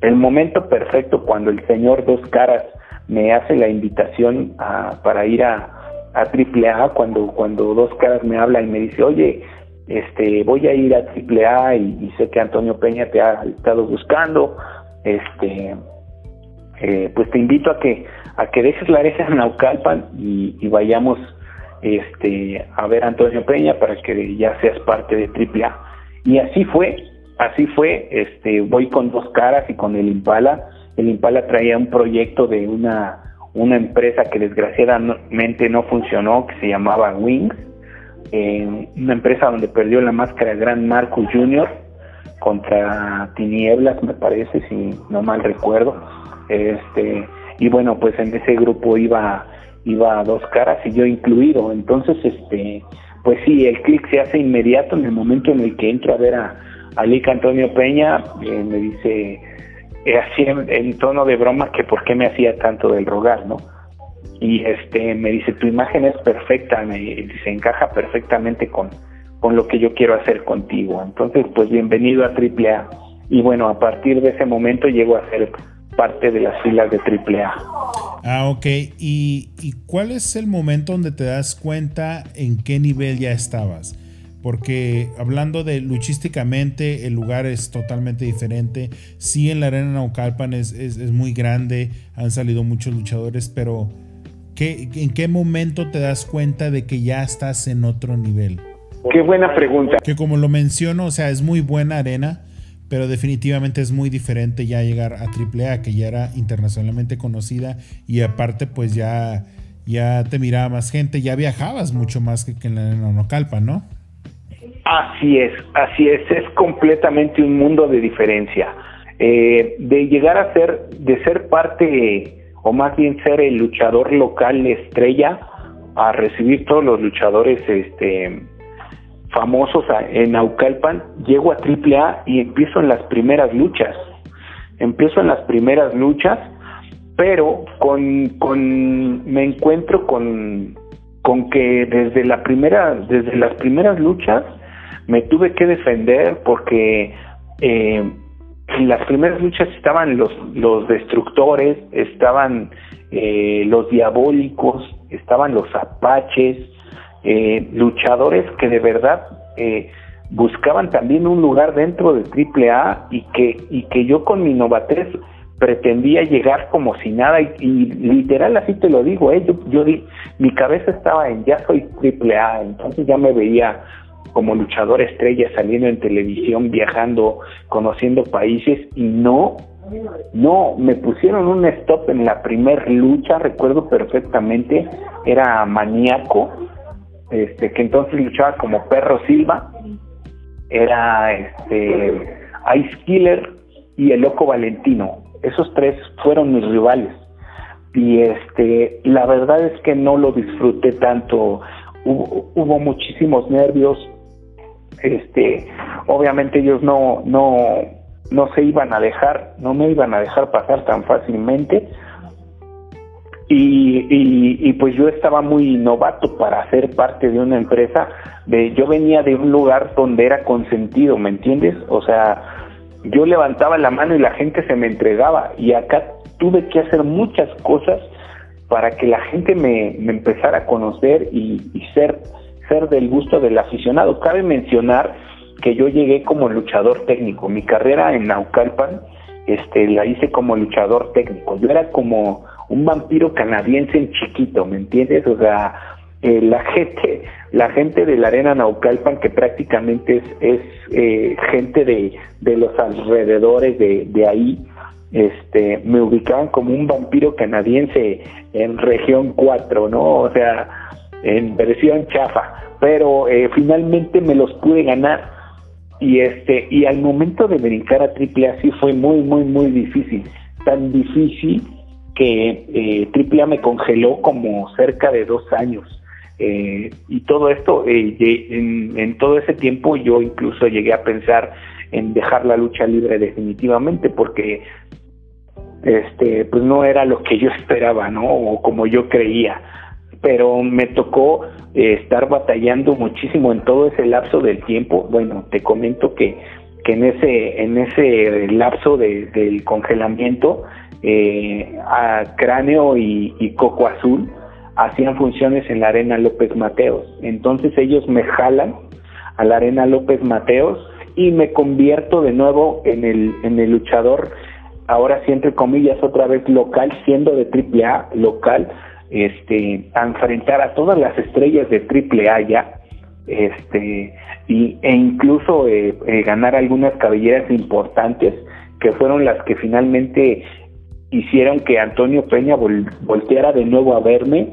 el momento perfecto cuando el señor Dos Caras me hace la invitación a, para ir a, a AAA, cuando, cuando Dos Caras me habla y me dice, oye, este, voy a ir a AAA y, y sé que Antonio Peña te ha estado buscando, este, eh, pues te invito a que a que dejes la herencia en Naucalpan y, vayamos este a ver a Antonio Peña para que ya seas parte de AAA. Y así fue, así fue, este voy con dos caras y con el Impala. El Impala traía un proyecto de una una empresa que desgraciadamente no funcionó, que se llamaba Wings, eh, una empresa donde perdió la máscara Gran Marcus Jr. contra Tinieblas, me parece, si no mal recuerdo. Este, y bueno, pues en ese grupo iba iba a dos caras y yo incluido. Entonces, este, pues sí, el clic se hace inmediato en el momento en el que entro a ver a, a Antonio Peña, eh, me dice eh, así en, tono de broma que por qué me hacía tanto del rogar, ¿no? Y este me dice tu imagen es perfecta, me se encaja perfectamente con, con lo que yo quiero hacer contigo. Entonces, pues bienvenido a AAA. Y bueno, a partir de ese momento llego a ser parte de las filas de AAA. Ah, ok. ¿Y, ¿Y cuál es el momento donde te das cuenta en qué nivel ya estabas? porque hablando de luchísticamente, el lugar es totalmente diferente. Sí, en la Arena Naucalpan es, es, muy grande, han salido muchos luchadores, pero ¿qué, ¿en qué momento te das cuenta de que ya estás en otro nivel? Qué buena pregunta. Que como lo menciono, o sea, es muy buena arena, pero definitivamente es muy diferente ya llegar a AAA, que ya era internacionalmente conocida y aparte pues ya, ya te miraba más gente, ya viajabas mucho más que, en la Arena Naucalpan, ¿no? Así es, así es, es completamente un mundo de diferencia. Eh, de llegar a ser, de ser parte, o más bien ser el luchador local estrella, a recibir todos los luchadores este, famosos en Naucalpan, llego a AAA y empiezo en las primeras luchas. Empiezo en las primeras luchas, pero con, con me encuentro con, con que desde la primera, desde las primeras luchas, me tuve que defender porque eh, en las primeras luchas estaban los, los destructores, estaban eh, los diabólicos, estaban los apaches, eh, luchadores que de verdad buscaban también un lugar dentro de AAA y que, y que yo con mi novatez pretendía llegar como si nada. Y, literal así te lo digo, yo, yo mi cabeza estaba en ya soy AAA, entonces ya me veía como luchador estrella saliendo en televisión, viajando, conociendo países y no, no, me pusieron un stop en la primer lucha, recuerdo perfectamente, era maníaco, este, que entonces luchaba como Perro Silva, era este Ice Killer y el Loco Valentino, esos tres fueron mis rivales. Y este la verdad es que no lo disfruté tanto. Hubo, hubo muchísimos nervios este obviamente ellos no no no se iban a dejar no me iban a dejar pasar tan fácilmente. Y, y, pues yo estaba muy novato para ser parte de una empresa de yo venía de un lugar donde era consentido me entiendes o sea yo levantaba la mano y la gente se me entregaba. Y acá tuve que hacer muchas cosas para que la gente me, me empezara a conocer y, y ser ser del gusto del aficionado. Cabe mencionar que yo llegué como luchador técnico. Mi carrera en Naucalpan este, la hice como luchador técnico. Yo era como un vampiro canadiense en chiquito, ¿me entiendes? O sea, eh, la gente la gente de la arena Naucalpan que prácticamente es, es eh, gente de, de los alrededores de, de ahí este me ubicaban como un vampiro canadiense en región 4 no o sea en versión chafa, pero eh, finalmente me los pude ganar y este y al momento de brincar a AAA sí fue muy muy muy difícil, tan difícil que eh, AAA me congeló como cerca de dos años. Eh, y todo esto, eh, en, en, todo ese tiempo yo incluso llegué a pensar en dejar la lucha libre definitivamente porque este pues no era lo que yo esperaba, ¿no? O como yo creía pero me tocó eh, estar batallando muchísimo en todo ese lapso del tiempo. Bueno, te comento que, que en ese en ese lapso del congelamiento, eh, a Cráneo y, Coco Azul hacían funciones en la Arena López Mateos. Entonces ellos me jalan a la Arena López Mateos y me convierto de nuevo en el, en el luchador, ahora sí entre comillas otra vez local, siendo de AAA local, este, enfrentar a todas las estrellas de triple A ya, este, y, e incluso eh, eh, ganar algunas cabelleras importantes que fueron las que finalmente hicieron que Antonio Peña volteara de nuevo a verme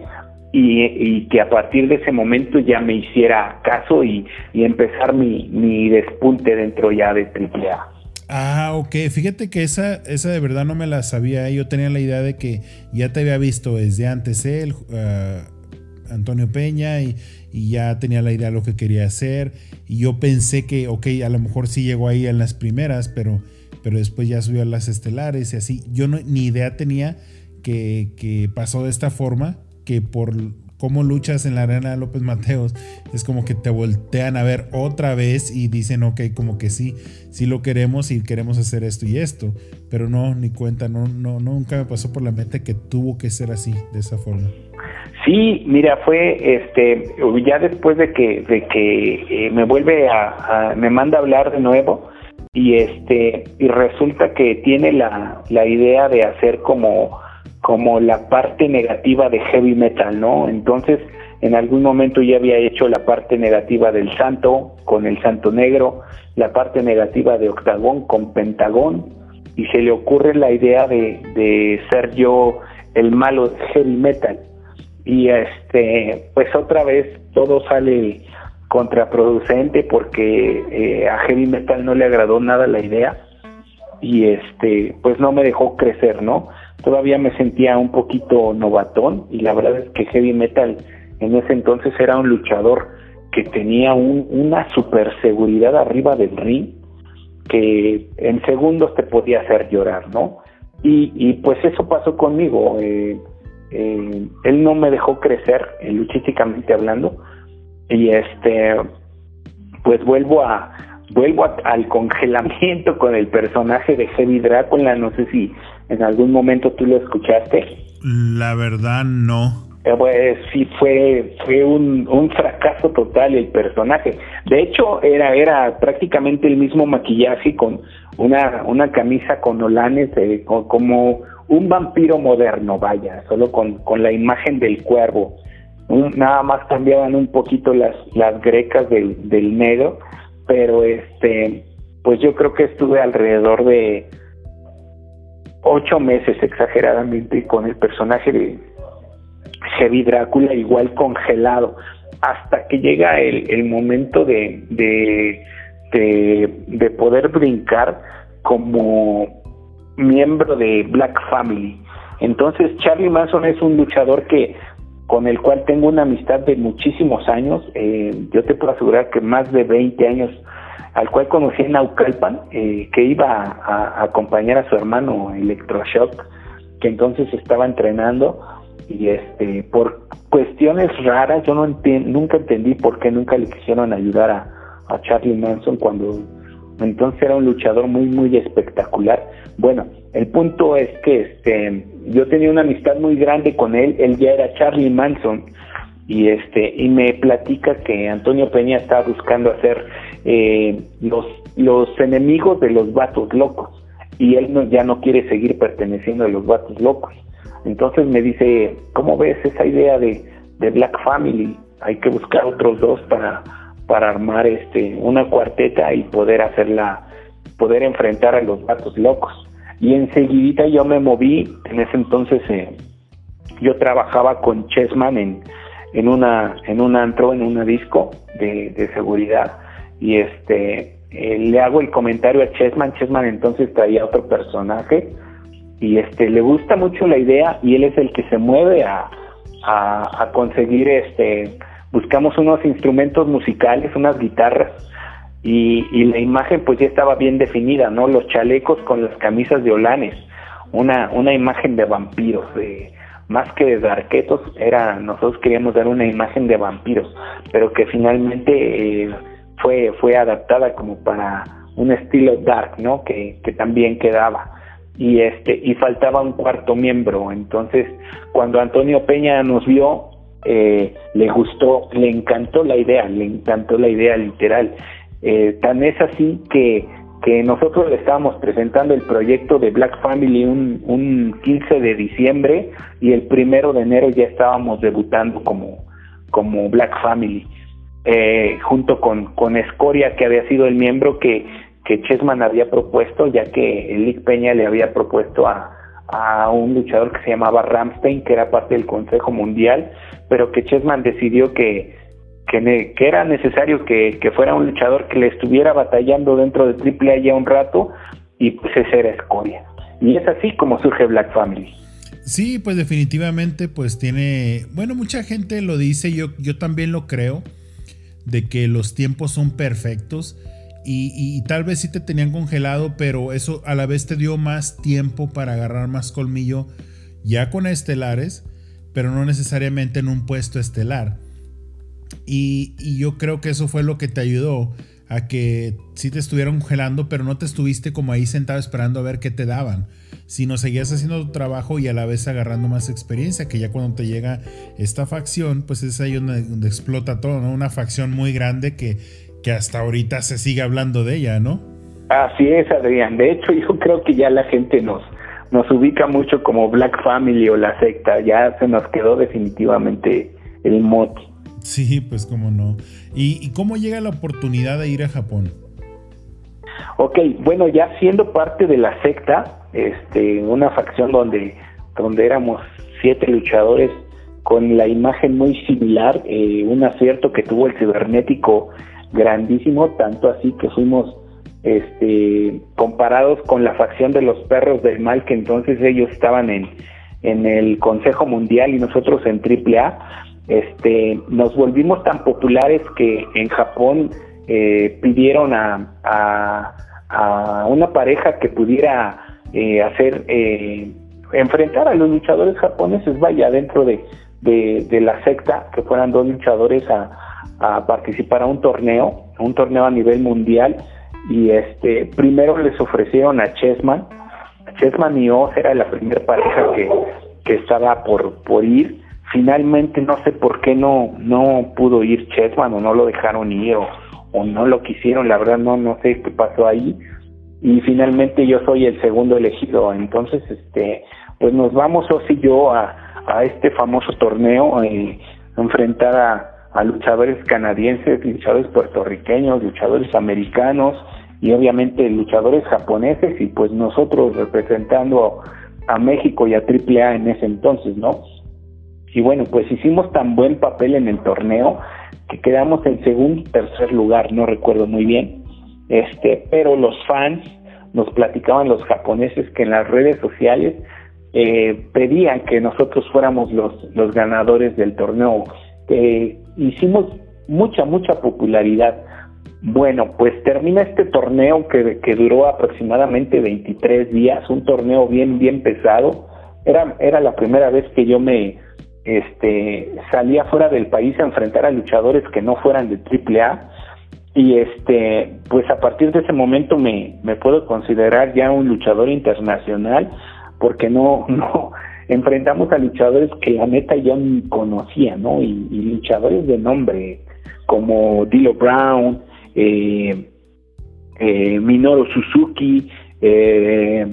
y, que a partir de ese momento ya me hiciera caso y, y empezar mi, mi despunte dentro ya de AAA. Ah, ok. Fíjate que esa, esa de verdad no me la sabía. Yo tenía la idea de que ya te había visto desde antes él, ah, Antonio Peña, y, ya tenía la idea de lo que quería hacer. Y yo pensé que, ok, a lo mejor sí llegó ahí en las primeras, pero, pero después ya subió a las estelares y así. Yo no, ni idea tenía que, que pasó de esta forma, que por cómo luchas en la arena de López Mateos, es como que te voltean a ver otra vez y dicen, ok, como que sí, sí lo queremos y queremos hacer esto y esto, pero no, ni cuenta, no, no, nunca me pasó por la mente que tuvo que ser así, de esa forma. Sí, mira, fue este, ya después de que, de que eh, me vuelve a, me manda a hablar de nuevo y este, y resulta que tiene la, la idea de hacer como como la parte negativa de heavy metal, ¿no? Entonces, en algún momento ya había hecho la parte negativa del santo con el santo negro, la parte negativa de octagón con pentagón, y se le ocurre la idea de, de ser yo el malo de heavy metal. Y este, pues otra vez todo sale contraproducente porque eh, a heavy metal no le agradó nada la idea y este, pues no me dejó crecer, ¿no? Todavía me sentía un poquito novatón y la verdad es que heavy metal en ese entonces era un luchador que tenía una super seguridad arriba del ring que en segundos te podía hacer llorar, ¿no? Y, pues eso pasó conmigo. Eh, eh, él no me dejó crecer, eh, luchísticamente hablando, y este, pues vuelvo a vuelvo al congelamiento con el personaje de Heavy Drácula. No sé si ¿En algún momento tú lo escuchaste? La verdad no. Eh, pues sí fue fue un, un fracaso total el personaje. De hecho era era prácticamente el mismo maquillaje con una una camisa con olanes como un vampiro moderno, vaya, solo con, con la imagen del cuervo. nada más cambiaban un poquito las las grecas del, del negro, pero este pues yo creo que estuve alrededor de ocho meses exageradamente con el personaje de Heavy Drácula igual congelado hasta que llega el, el momento de, de, de, poder brincar como miembro de Black Family. Entonces Charlie Manson es un luchador que con el cual tengo una amistad de muchísimos años. Eh, yo te puedo asegurar que más de 20 años al cual conocí en Naucalpan, eh, que iba a, acompañar a su hermano Electroshock, que entonces estaba entrenando y este por cuestiones raras, yo no nunca entendí por qué nunca le quisieron ayudar a, a Charlie Manson cuando entonces era un luchador muy muy espectacular. Bueno, el punto es que este yo tenía una amistad muy grande con él, él ya era Charlie Manson y este y me platica que Antonio Peña estaba buscando hacer eh, los, los enemigos de los vatos locos y él no, ya no quiere seguir perteneciendo a los vatos locos. Entonces me dice, ¿cómo ves esa idea de, de Black Family? Hay que buscar otros dos para, para armar este una cuarteta y poder hacerla, poder enfrentar a los vatos locos. Y enseguida yo me moví, en ese entonces eh, yo trabajaba con Chessman en, en una en un antro, en una disco de, de seguridad y este eh, le hago el comentario a Chessman, Chessman entonces traía otro personaje y este le gusta mucho la idea y él es el que se mueve a, a, conseguir este buscamos unos instrumentos musicales, unas guitarras y, y, la imagen pues ya estaba bien definida, ¿no? Los chalecos con las camisas de olanes, una, una imagen de vampiros, de, más que de darquetos, era, nosotros queríamos dar una imagen de vampiros, pero que finalmente eh, fue, fue adaptada como para un estilo dark, ¿no? Que, que también quedaba. Y este, y faltaba un cuarto miembro. Entonces, cuando Antonio Peña nos vio, eh, le gustó, le encantó la idea, le encantó la idea literal. Eh, tan es así que, que nosotros le estábamos presentando el proyecto de Black Family un, un 15 de diciembre y el primero de enero ya estábamos debutando como, como Black Family eh, junto con, con Escoria, que había sido el miembro que, que Chessman había propuesto, ya que Lick Peña le había propuesto a, a un luchador que se llamaba Ramstein, que era parte del Consejo Mundial, pero que Chessman decidió que, que, que era necesario que, fuera un luchador que le estuviera batallando dentro de AAA ya un rato, y pues ese era Escoria. Y es así como surge Black Family. Sí, pues definitivamente pues tiene, bueno, mucha gente lo dice, yo, yo también lo creo de que los tiempos son perfectos y, tal vez sí te tenían congelado, pero eso a la vez te dio más tiempo para agarrar más colmillo ya con estelares, pero no necesariamente en un puesto estelar. Y, y yo creo que eso fue lo que te ayudó a que sí te estuvieron congelando, pero no te estuviste como ahí sentado esperando a ver qué te daban, sino seguías haciendo tu trabajo y a la vez agarrando más experiencia, que ya cuando te llega esta facción, pues es ahí donde, explota todo, ¿no? Una facción muy grande que, que hasta ahorita se sigue hablando de ella, ¿no? Así es, Adrián. De hecho, yo creo que ya la gente nos, nos ubica mucho como Black Family o la secta, ya se nos quedó definitivamente el mote. Sí, pues cómo no. ¿Y, cómo llega la oportunidad de ir a Japón? Ok, bueno, ya siendo parte de la secta, este, una facción donde, donde éramos siete luchadores con la imagen muy similar, eh, un acierto que tuvo el cibernético grandísimo, tanto así que fuimos este, comparados con la facción de los perros del mal, que entonces ellos estaban en, en el Consejo Mundial y nosotros en AAA este, nos volvimos tan populares que en Japón eh, pidieron a, a, una pareja que pudiera eh, hacer eh, enfrentar a los luchadores japoneses, vaya, dentro de, de, la secta, que fueran dos luchadores a, a participar a un torneo, un torneo a nivel mundial, y este primero les ofrecieron a Chessman, Chessman y Oz era la primera pareja que, que estaba por, por ir, finalmente no sé por qué no no pudo ir Chessman o no lo dejaron ir o, no lo quisieron, la verdad no no sé qué pasó ahí y finalmente yo soy el segundo elegido, entonces este pues nos vamos Osi y yo a, a este famoso torneo eh, enfrentar a, a luchadores canadienses, luchadores puertorriqueños, luchadores americanos y obviamente luchadores japoneses y pues nosotros representando a México y a AAA en ese entonces, ¿no? Y bueno, pues hicimos tan buen papel en el torneo que quedamos en segundo tercer lugar, no recuerdo muy bien. Este, pero los fans nos platicaban los japoneses que en las redes sociales eh, pedían que nosotros fuéramos los, los ganadores del torneo. Eh, hicimos mucha, mucha popularidad. Bueno, pues termina este torneo que, que duró aproximadamente 23 días, un torneo bien, bien pesado. Era, era la primera vez que yo me, este, salía fuera del país a enfrentar a luchadores que no fueran de AAA y este pues a partir de ese momento me, me puedo considerar ya un luchador internacional porque no enfrentamos a luchadores que la neta yo ni conocía no y, luchadores de nombre como Dilo Brown eh, eh, Minoru Suzuki eh,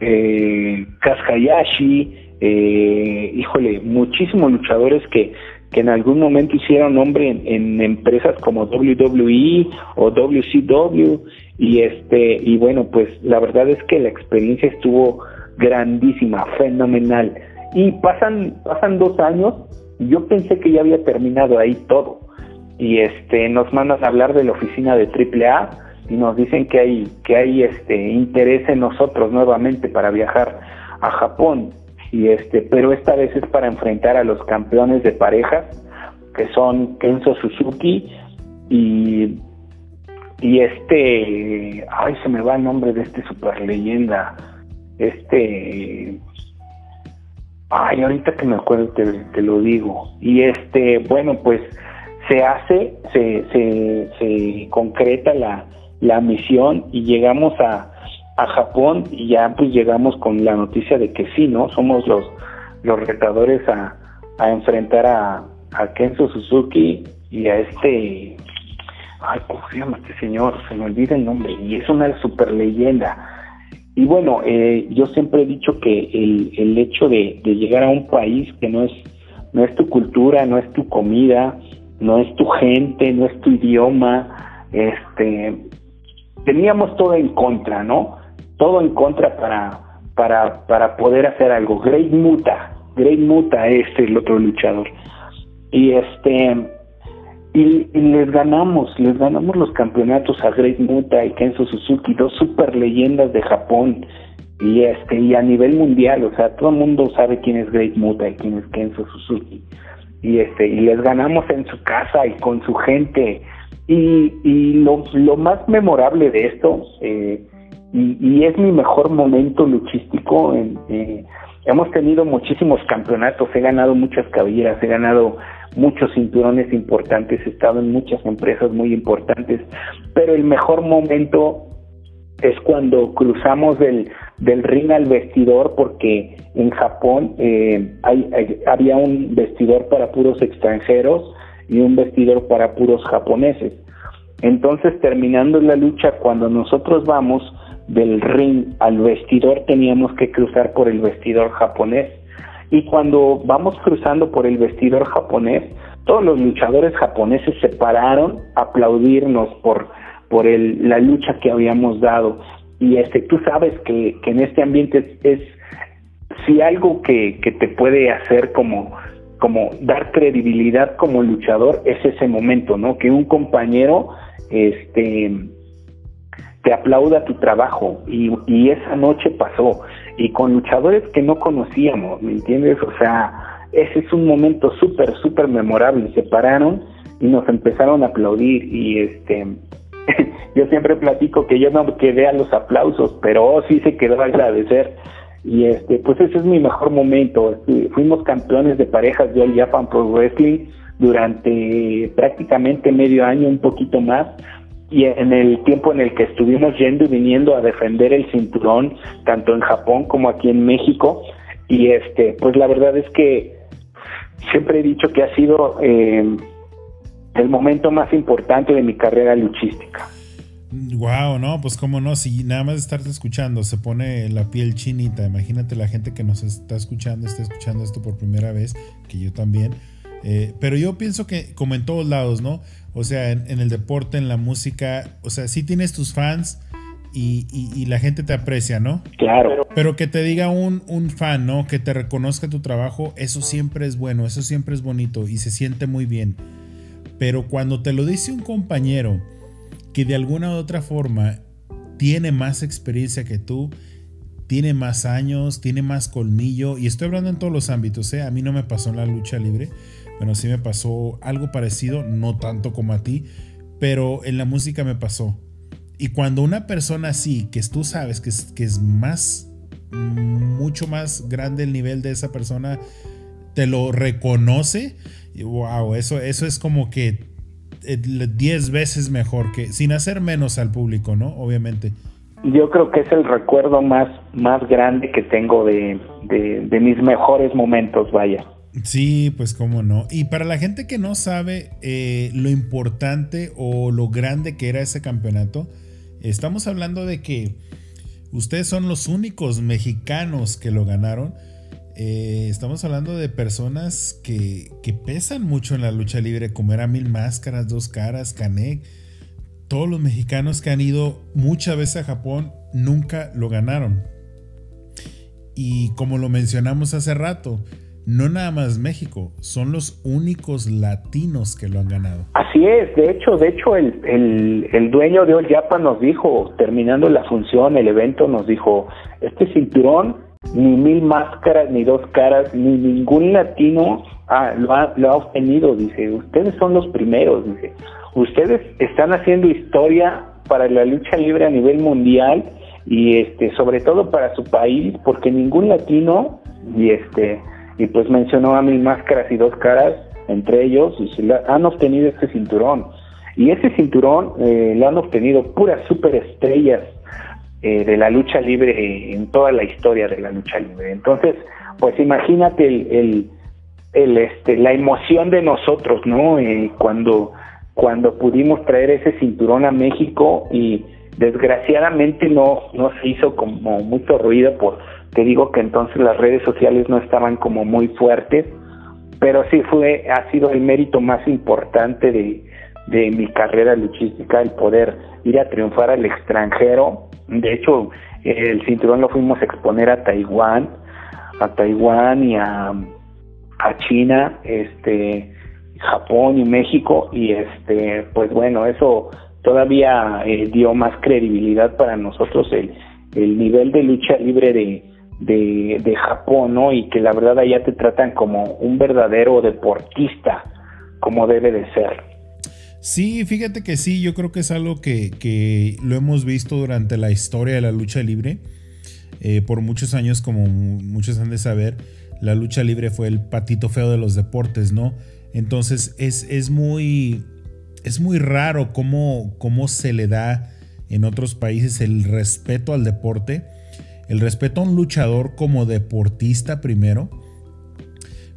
eh, Kaskayashi eh, híjole, muchísimos luchadores que, que en algún momento hicieron nombre en, empresas como WWE o WCW y este y bueno pues la verdad es que la experiencia estuvo grandísima, fenomenal. Y pasan pasan dos años y yo pensé que ya había terminado ahí todo. Y este nos mandan a hablar de la oficina de AAA y nos dicen que hay que hay este interés en nosotros nuevamente para viajar a Japón y este, pero esta vez es para enfrentar a los campeones de parejas, que son Kenzo Suzuki y y este, ay, se me va el nombre de este super leyenda, este, ay, ahorita que me acuerdo te, te lo digo, y este, bueno, pues se hace, se, se, se concreta la, la misión y llegamos a, a Japón y ya pues llegamos con la noticia de que sí, ¿no? Somos los, los retadores a, a enfrentar a, a Kenzo Suzuki y a este, ay, ¿cómo se llama este señor? Se me olvida el nombre y es una super leyenda. Y bueno, eh, yo siempre he dicho que el, el hecho de, de llegar a un país que no es, no es tu cultura, no es tu comida, no es tu gente, no es tu idioma, este, teníamos todo en contra, ¿no? Todo en contra para, para, para poder hacer algo. Great Muta, Great Muta es el otro luchador. Y este y, les ganamos, les ganamos los campeonatos a Great Muta y Kenzo Suzuki, dos super leyendas de Japón y este y a nivel mundial, o sea, todo el mundo sabe quién es Great Muta y quién es Kenzo Suzuki. Y este y les ganamos en su casa y con su gente. Y, y lo, lo más memorable de esto eh, y, es mi mejor momento luchístico en, eh, hemos tenido muchísimos campeonatos, he ganado muchas cabelleras, he ganado muchos cinturones importantes, he estado en muchas empresas muy importantes, pero el mejor momento es cuando cruzamos del, del ring al vestidor porque en Japón eh, hay, había un vestidor para puros extranjeros y un vestidor para puros japoneses. Entonces terminando la lucha, cuando nosotros vamos del ring al vestidor teníamos que cruzar por el vestidor japonés y cuando vamos cruzando por el vestidor japonés, todos los luchadores japoneses se pararon a aplaudirnos por, por el, la lucha que habíamos dado. Y este, tú sabes que, que en este ambiente es, si algo que, que te puede hacer como, como dar credibilidad como luchador es ese momento, ¿no? Que un compañero este te aplauda tu trabajo y, y esa noche pasó y con luchadores que no conocíamos, ¿me entiendes? O sea, ese es un momento súper, súper memorable. Se pararon y nos empezaron a aplaudir y este, yo siempre platico que yo no quedé a los aplausos, pero sí se quedó a agradecer. Y este, pues ese es mi mejor momento. Fuimos campeones de parejas de All Japan Pro Wrestling durante prácticamente medio año, un poquito más y en el tiempo en el que estuvimos yendo y viniendo a defender el cinturón tanto en Japón como aquí en México y este pues la verdad es que siempre he dicho que ha sido eh, el momento más importante de mi carrera luchística. Wow, no, pues cómo no, si nada más estarte escuchando se pone la piel chinita, imagínate la gente que nos está escuchando, está escuchando esto por primera vez, que yo también, eh, pero yo pienso que como en todos lados, ¿no? O sea, en, el deporte, en la música, o sea, sí tienes tus fans y, la gente te aprecia, ¿no? Claro. Pero que te diga un, un, fan, ¿no? Que te reconozca tu trabajo, eso siempre es bueno, eso siempre es bonito y se siente muy bien. Pero cuando te lo dice un compañero que de alguna u otra forma tiene más experiencia que tú, tiene más años, tiene más colmillo, y estoy hablando en todos los ámbitos, ¿eh? A mí no me pasó en la lucha libre, bueno, sí me pasó algo parecido, no tanto como a ti, pero en la música me pasó. Y cuando una persona así, que tú sabes que es, que es más, mucho más grande el nivel de esa persona, te lo reconoce, wow, eso, eso es como que 10 veces mejor que, sin hacer menos al público, ¿no? Obviamente. Yo creo que es el recuerdo más, más grande que tengo de, de mis mejores momentos, vaya. Sí, pues cómo no. Y para la gente que no sabe eh, lo importante o lo grande que era ese campeonato, estamos hablando de que ustedes son los únicos mexicanos que lo ganaron. Eh, estamos hablando de personas que, que, pesan mucho en la lucha libre, como era Mil Máscaras, Dos Caras, Canek. Todos los mexicanos que han ido muchas veces a Japón nunca lo ganaron. Y como lo mencionamos hace rato, no nada más México, son los únicos latinos que lo han ganado. Así es, de hecho, de hecho el, el, el dueño de All Japan nos dijo, terminando la función, el evento, nos dijo, este cinturón, ni mil máscaras, ni dos caras, ni ningún latino lo, ha, lo ha obtenido, dice, ustedes son los primeros, dice, ustedes están haciendo historia para la lucha libre a nivel mundial y este sobre todo para su país porque ningún latino y este y pues mencionó a mil máscaras y dos caras entre ellos y se han obtenido este cinturón. Y ese cinturón eh, lo han obtenido puras superestrellas eh, de la lucha libre en toda la historia de la lucha libre. Entonces pues imagínate el, el, este la emoción de nosotros no eh, cuando cuando pudimos traer ese cinturón a México y desgraciadamente no no se hizo como mucho ruido por te digo que entonces las redes sociales no estaban como muy fuertes, pero sí fue, ha sido el mérito más importante de, de mi carrera luchística el poder ir a triunfar al extranjero. De hecho, el cinturón lo fuimos a exponer a Taiwán, a Taiwán y a, a China, este, Japón y México y este, pues bueno, eso todavía eh, dio más credibilidad para nosotros el, el nivel de lucha libre de, de, de Japón, ¿no? Y que la verdad allá te tratan como un verdadero deportista, como debe de ser. Sí, fíjate que sí, yo creo que es algo que, que lo hemos visto durante la historia de la lucha libre. eh, por muchos años, como muchos han de saber, la lucha libre fue el patito feo de los deportes, ¿no? Entonces es, es muy, es muy raro cómo, cómo se le da en otros países el respeto al deporte, el respeto a un luchador como deportista primero,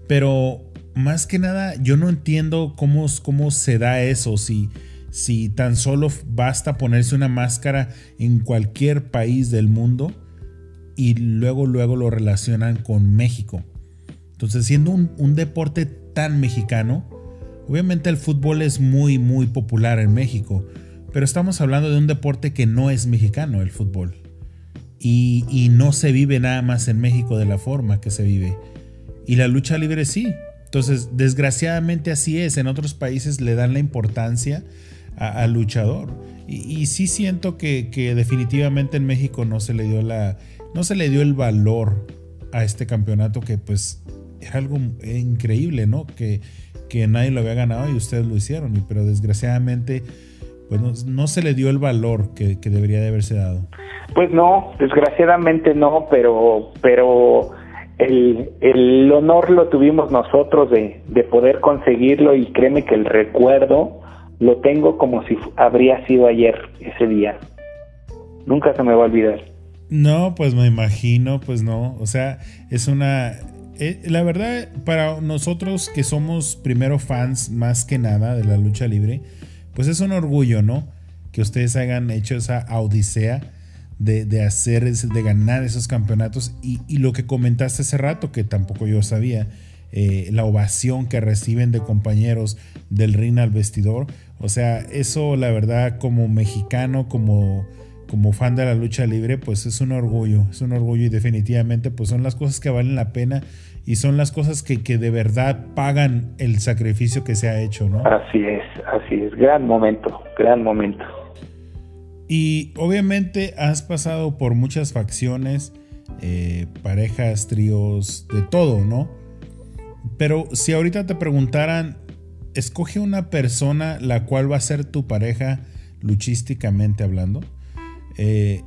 pero más que nada yo no entiendo cómo, cómo se da eso, si, si tan solo basta ponerse una máscara en cualquier país del mundo y luego luego lo relacionan con México. Entonces siendo un, un deporte tan mexicano, obviamente el fútbol es muy muy popular en México, pero estamos hablando de un deporte que no es mexicano, el fútbol. Y, no se vive nada más en México de la forma que se vive. Y la lucha libre sí. Entonces, desgraciadamente así es. En otros países le dan la importancia al luchador. Y, sí siento que, definitivamente en México no se le dio la. No se le dio el valor a este campeonato que pues es algo increíble, ¿no? Que, que nadie lo había ganado y ustedes lo hicieron. Pero desgraciadamente pues no, se le dio el valor que, debería de haberse dado. Pues no, desgraciadamente no, pero, pero el, el honor lo tuvimos nosotros de, de poder conseguirlo y créeme que el recuerdo lo tengo como si habría sido ayer ese día. Nunca se me va a olvidar. No, pues me imagino, pues no. O sea, es una... Eh, la verdad, para nosotros que somos primero fans más que nada de la lucha libre, pues es un orgullo, ¿no? Que ustedes hayan hecho esa odisea de, hacer, de ganar esos campeonatos y, lo que comentaste hace rato, que tampoco yo sabía, eh, la ovación que reciben de compañeros del ring al vestidor. O sea, eso la verdad como mexicano, como, como fan de la lucha libre, pues es un orgullo, es un orgullo y definitivamente pues son las cosas que valen la pena y son las cosas que, que, de verdad pagan el sacrificio que se ha hecho, ¿no? Así es, así es, gran momento, gran momento. Y obviamente has pasado por muchas facciones, eh, parejas, tríos, de todo, ¿no? Pero si ahorita te preguntaran, escoge una persona la cual va a ser tu pareja luchísticamente hablando, eh,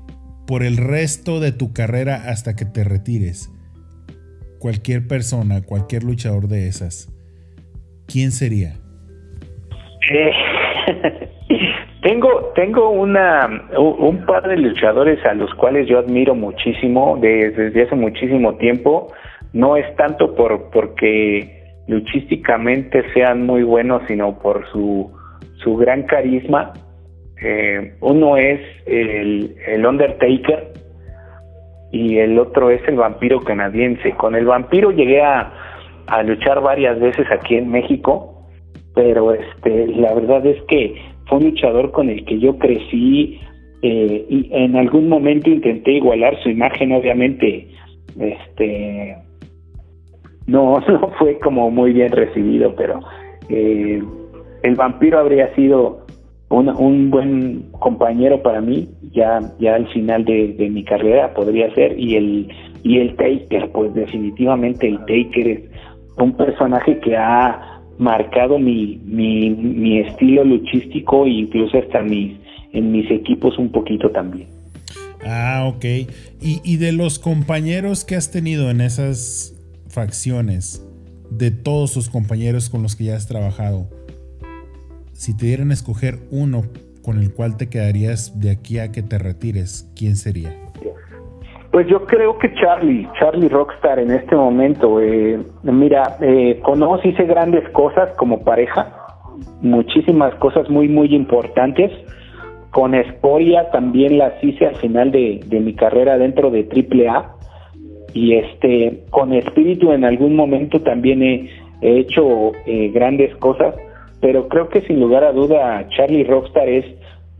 por el resto de tu carrera hasta que te retires cualquier persona, cualquier luchador de esas, ¿quién sería? Eh, tengo tengo una un par de luchadores a los cuales yo admiro muchísimo desde, hace muchísimo tiempo. No es tanto por porque luchísticamente sean muy buenos, sino por su su gran carisma. Eh, uno es el, el Undertaker, y el otro es el vampiro canadiense. Con el vampiro llegué a, luchar varias veces aquí en México, pero este, la verdad es que fue un luchador con el que yo crecí eh, y en algún momento intenté igualar su imagen, obviamente, este, no, no fue como muy bien recibido, pero eh, el vampiro habría sido un buen compañero para mí ya ya al final de, mi carrera podría ser y el y el Taker pues definitivamente el Taker es un personaje que ha marcado mi, mi, mi estilo luchístico e incluso hasta mis en mis equipos un poquito también. Ah ok. Y, y de los compañeros que has tenido en esas facciones de todos tus compañeros con los que ya has trabajado si te dieran a escoger uno con el cual te quedarías de aquí a que te retires, ¿quién sería? Pues yo creo que Charlie, Charlie Rockstar en este momento. Eh, mira, eh, conozco, hice grandes cosas como pareja, muchísimas cosas muy, muy importantes. Con Esporia también las hice al final de, mi carrera dentro de AAA. Y este, con Espíritu en algún momento también he, hecho eh, grandes cosas pero creo que sin lugar a duda Charlie Rockstar es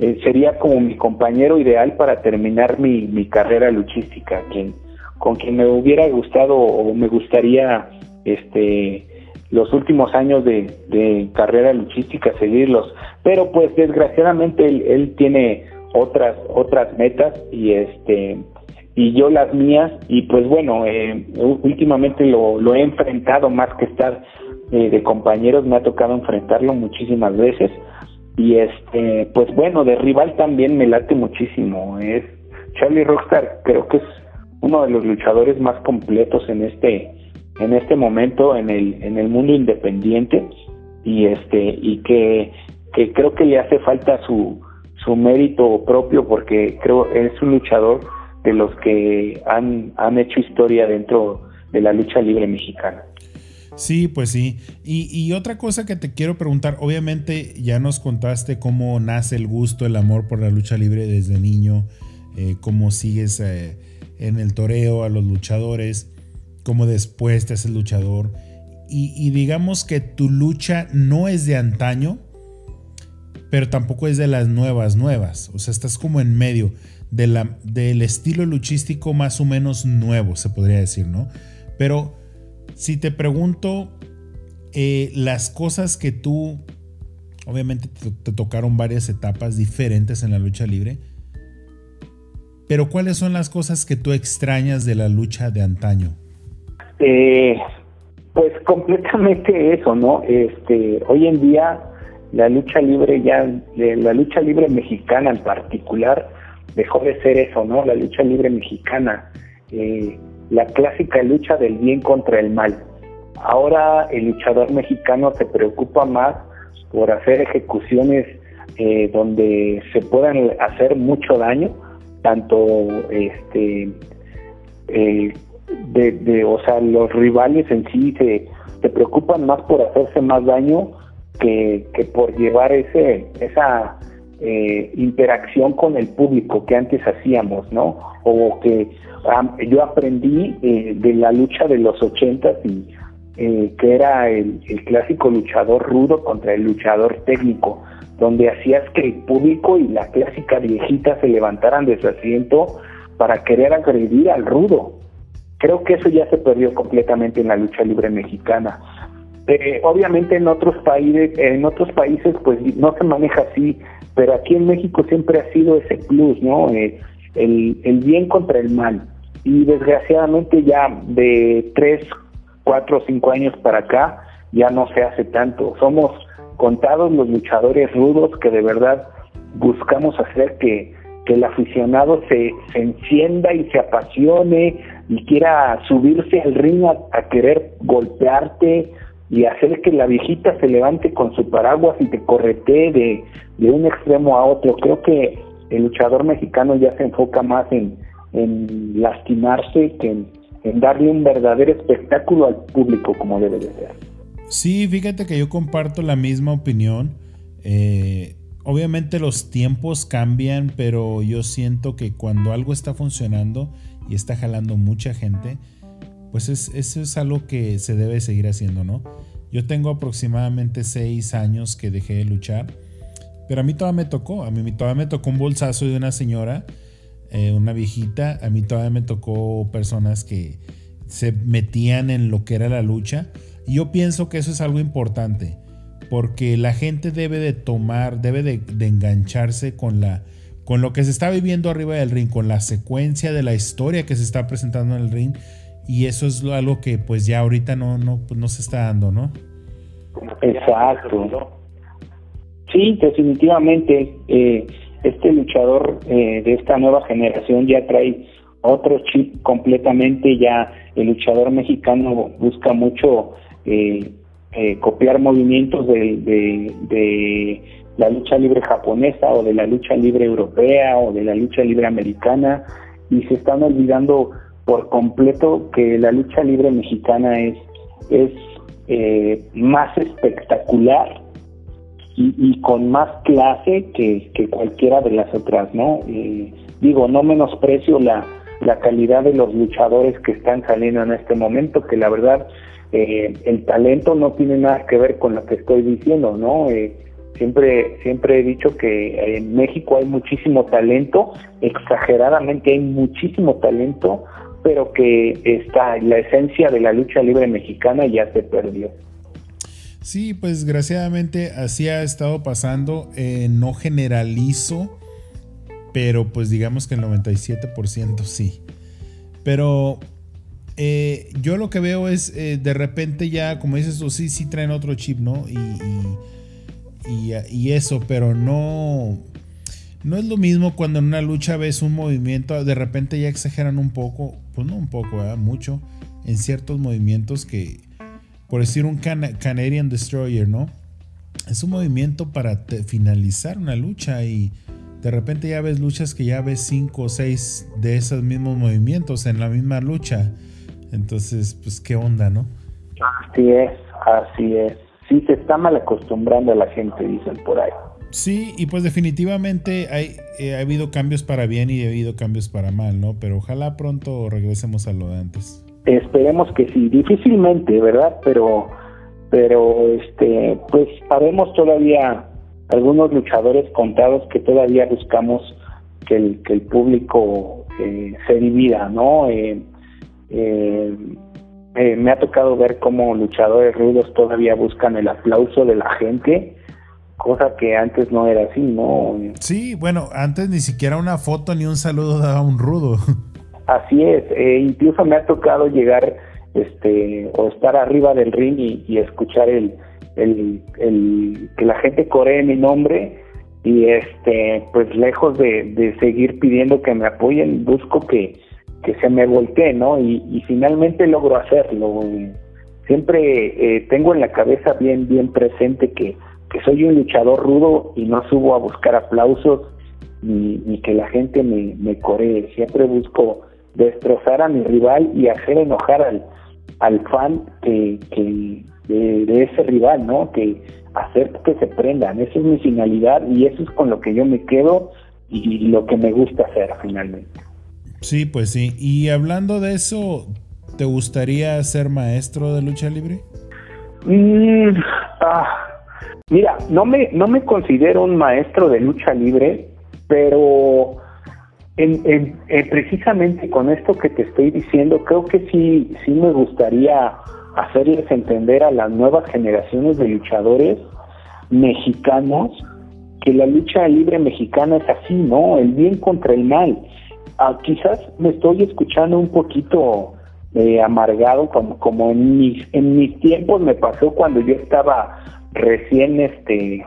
eh, sería como mi compañero ideal para terminar mi, mi carrera luchística, quien con quien me hubiera gustado o me gustaría este los últimos años de, carrera luchística seguirlos, pero pues desgraciadamente él, tiene otras otras metas y este y yo las mías. Y pues bueno eh, últimamente lo he enfrentado más que estar eh, de compañeros me ha tocado enfrentarlo muchísimas veces y este pues bueno de rival también me late muchísimo es Charlie Rockstar creo que es uno de los luchadores más completos en este en este momento en el en el mundo independiente y este y que, que creo que le hace falta su su mérito propio porque creo es un luchador de los que han, han hecho historia dentro de la lucha libre mexicana. Sí, pues sí. Y, otra cosa que te quiero preguntar, obviamente ya nos contaste cómo nace el gusto, el amor por la lucha libre desde niño, eh, cómo sigues eh, en el toreo a los luchadores, cómo después te haces luchador. y digamos que tu lucha no es de antaño, pero tampoco es de las nuevas, nuevas. O sea, estás como en medio del estilo luchístico más o menos nuevo, se podría decir, ¿no? Pero si te pregunto eh, las cosas que tú, obviamente te, tocaron varias etapas diferentes en la lucha libre, pero ¿cuáles son las cosas que tú extrañas de la lucha de antaño? Eh, pues completamente eso, ¿no? Este, hoy en día la lucha libre ya, la lucha libre mexicana en particular, dejó de ser eso, ¿no? La lucha libre mexicana, eh, la clásica lucha del bien contra el mal. Ahora el luchador mexicano se preocupa más por hacer ejecuciones eh, donde se puedan hacer mucho daño, tanto este eh, de, de, o sea, los rivales en sí se, se preocupan más por hacerse más daño que, por llevar ese esa eh, interacción con el público que antes hacíamos, ¿no? O que yo aprendí eh, de la lucha de los ochentas y eh, que era el, clásico luchador rudo contra el luchador técnico, donde hacías que el público y la clásica viejita se levantaran de su asiento para querer agredir al rudo. Creo que eso ya se perdió completamente en la lucha libre mexicana. Eh, obviamente en otros países, en otros países pues no se maneja así, pero aquí en México siempre ha sido ese plus, ¿no? Eh, el, el bien contra el mal. Y desgraciadamente ya de tres, cuatro, cinco años para acá ya no se hace tanto. Somos contados los luchadores rudos que de verdad buscamos hacer que, que el aficionado se, se encienda y se apasione y quiera subirse al ring a querer golpearte, y hacer que la viejita se levante con su paraguas y te corretee de, de un extremo a otro. Creo que el luchador mexicano ya se enfoca más en, en lastimarse que en, darle un verdadero espectáculo al público como debe de ser. Sí, fíjate que yo comparto la misma opinión. Eh, obviamente los tiempos cambian, pero yo siento que cuando algo está funcionando y está jalando mucha gente, pues es, eso es algo que se debe seguir haciendo, ¿no? Yo tengo aproximadamente seis años que dejé de luchar, pero a mí todavía me tocó, a mí todavía me tocó un bolsazo de una señora, eh, una viejita, a mí todavía me tocó personas que se metían en lo que era la lucha, y yo pienso que eso es algo importante, porque la gente debe de tomar, debe de, de engancharse con la con lo que se está viviendo arriba del ring, con la secuencia de la historia que se está presentando en el ring y eso es algo que pues ya ahorita no, no, pues, no se está dando, ¿no? Exacto. Sí, definitivamente. Eh, este luchador eh, de esta nueva generación ya trae otro chip completamente. Ya el luchador mexicano busca mucho eh, copiar movimientos de, de la lucha libre japonesa o de la lucha libre europea o de la lucha libre americana y se están olvidando por completo que la lucha libre mexicana es, es eh, más espectacular y, con más clase que, cualquiera de las otras, ¿no? Eh, digo, no menosprecio la, la calidad de los luchadores que están saliendo en este momento, que la verdad eh, el talento no tiene nada que ver con lo que estoy diciendo, ¿no? siempre siempre he dicho que en México hay muchísimo talento, exageradamente hay muchísimo talento, pero que está la esencia de la lucha libre mexicana ya se perdió. Sí, pues desgraciadamente así ha estado pasando. Eh, no generalizo, pero pues digamos que el 97% sí. Pero eh, yo lo que veo es eh, de repente ya, como dices tú, sí, sí traen otro chip, ¿no? Y, y, eso, pero no no es lo mismo cuando en una lucha ves un movimiento, de repente ya exageran un poco, pues no un poco, mucho, en ciertos movimientos que, por decir un Canadian Destroyer, ¿no? Es un movimiento para finalizar una lucha y de repente ya ves luchas que ya ves cinco o seis de esos mismos movimientos en la misma lucha. Entonces, pues qué onda, ¿no? Así es, así es. Sí, se está mal acostumbrando a la gente, dicen por ahí. Sí, y pues definitivamente hay, eh, ha habido cambios para bien y ha habido cambios para mal, ¿no? Pero ojalá pronto regresemos a lo de antes. Esperemos que sí, difícilmente, ¿verdad? Pero, pero, este, pues sabemos todavía algunos luchadores contados que todavía buscamos que el, que el público eh, se divida, ¿no? Eh, eh, eh, me ha tocado ver cómo luchadores rudos todavía buscan el aplauso de la gente, cosa que antes no era así, ¿no? Sí, bueno, antes ni siquiera una foto ni un saludo daba un rudo. Así es, eh, incluso me ha tocado llegar este o estar arriba del ring y, escuchar el, el, el, que la gente coree mi nombre y este pues lejos de, de seguir pidiendo que me apoyen busco que que se me voltee, ¿no? Y, finalmente logro hacerlo. Siempre eh, tengo en la cabeza bien, bien presente que, que soy un luchador rudo y no subo a buscar aplausos ni, que la gente me, me coree. Siempre busco destrozar a mi rival y hacer enojar al, al fan que, que de, ese rival, ¿no? Que hacer que se prendan. Esa es mi finalidad y eso es con lo que yo me quedo y lo que me gusta hacer finalmente. Sí, pues sí. Y hablando de eso, ¿te gustaría ser maestro de lucha libre? Mm, ah, mira, no me, no me considero un maestro de lucha libre, pero en, precisamente con esto que te estoy diciendo, creo que sí, sí me gustaría hacerles entender a las nuevas generaciones de luchadores mexicanos que la lucha libre mexicana es así, ¿no? El bien contra el mal Ah, quizás me estoy escuchando un poquito eh, amargado, como, como en mis, en mis tiempos me pasó cuando yo estaba recién este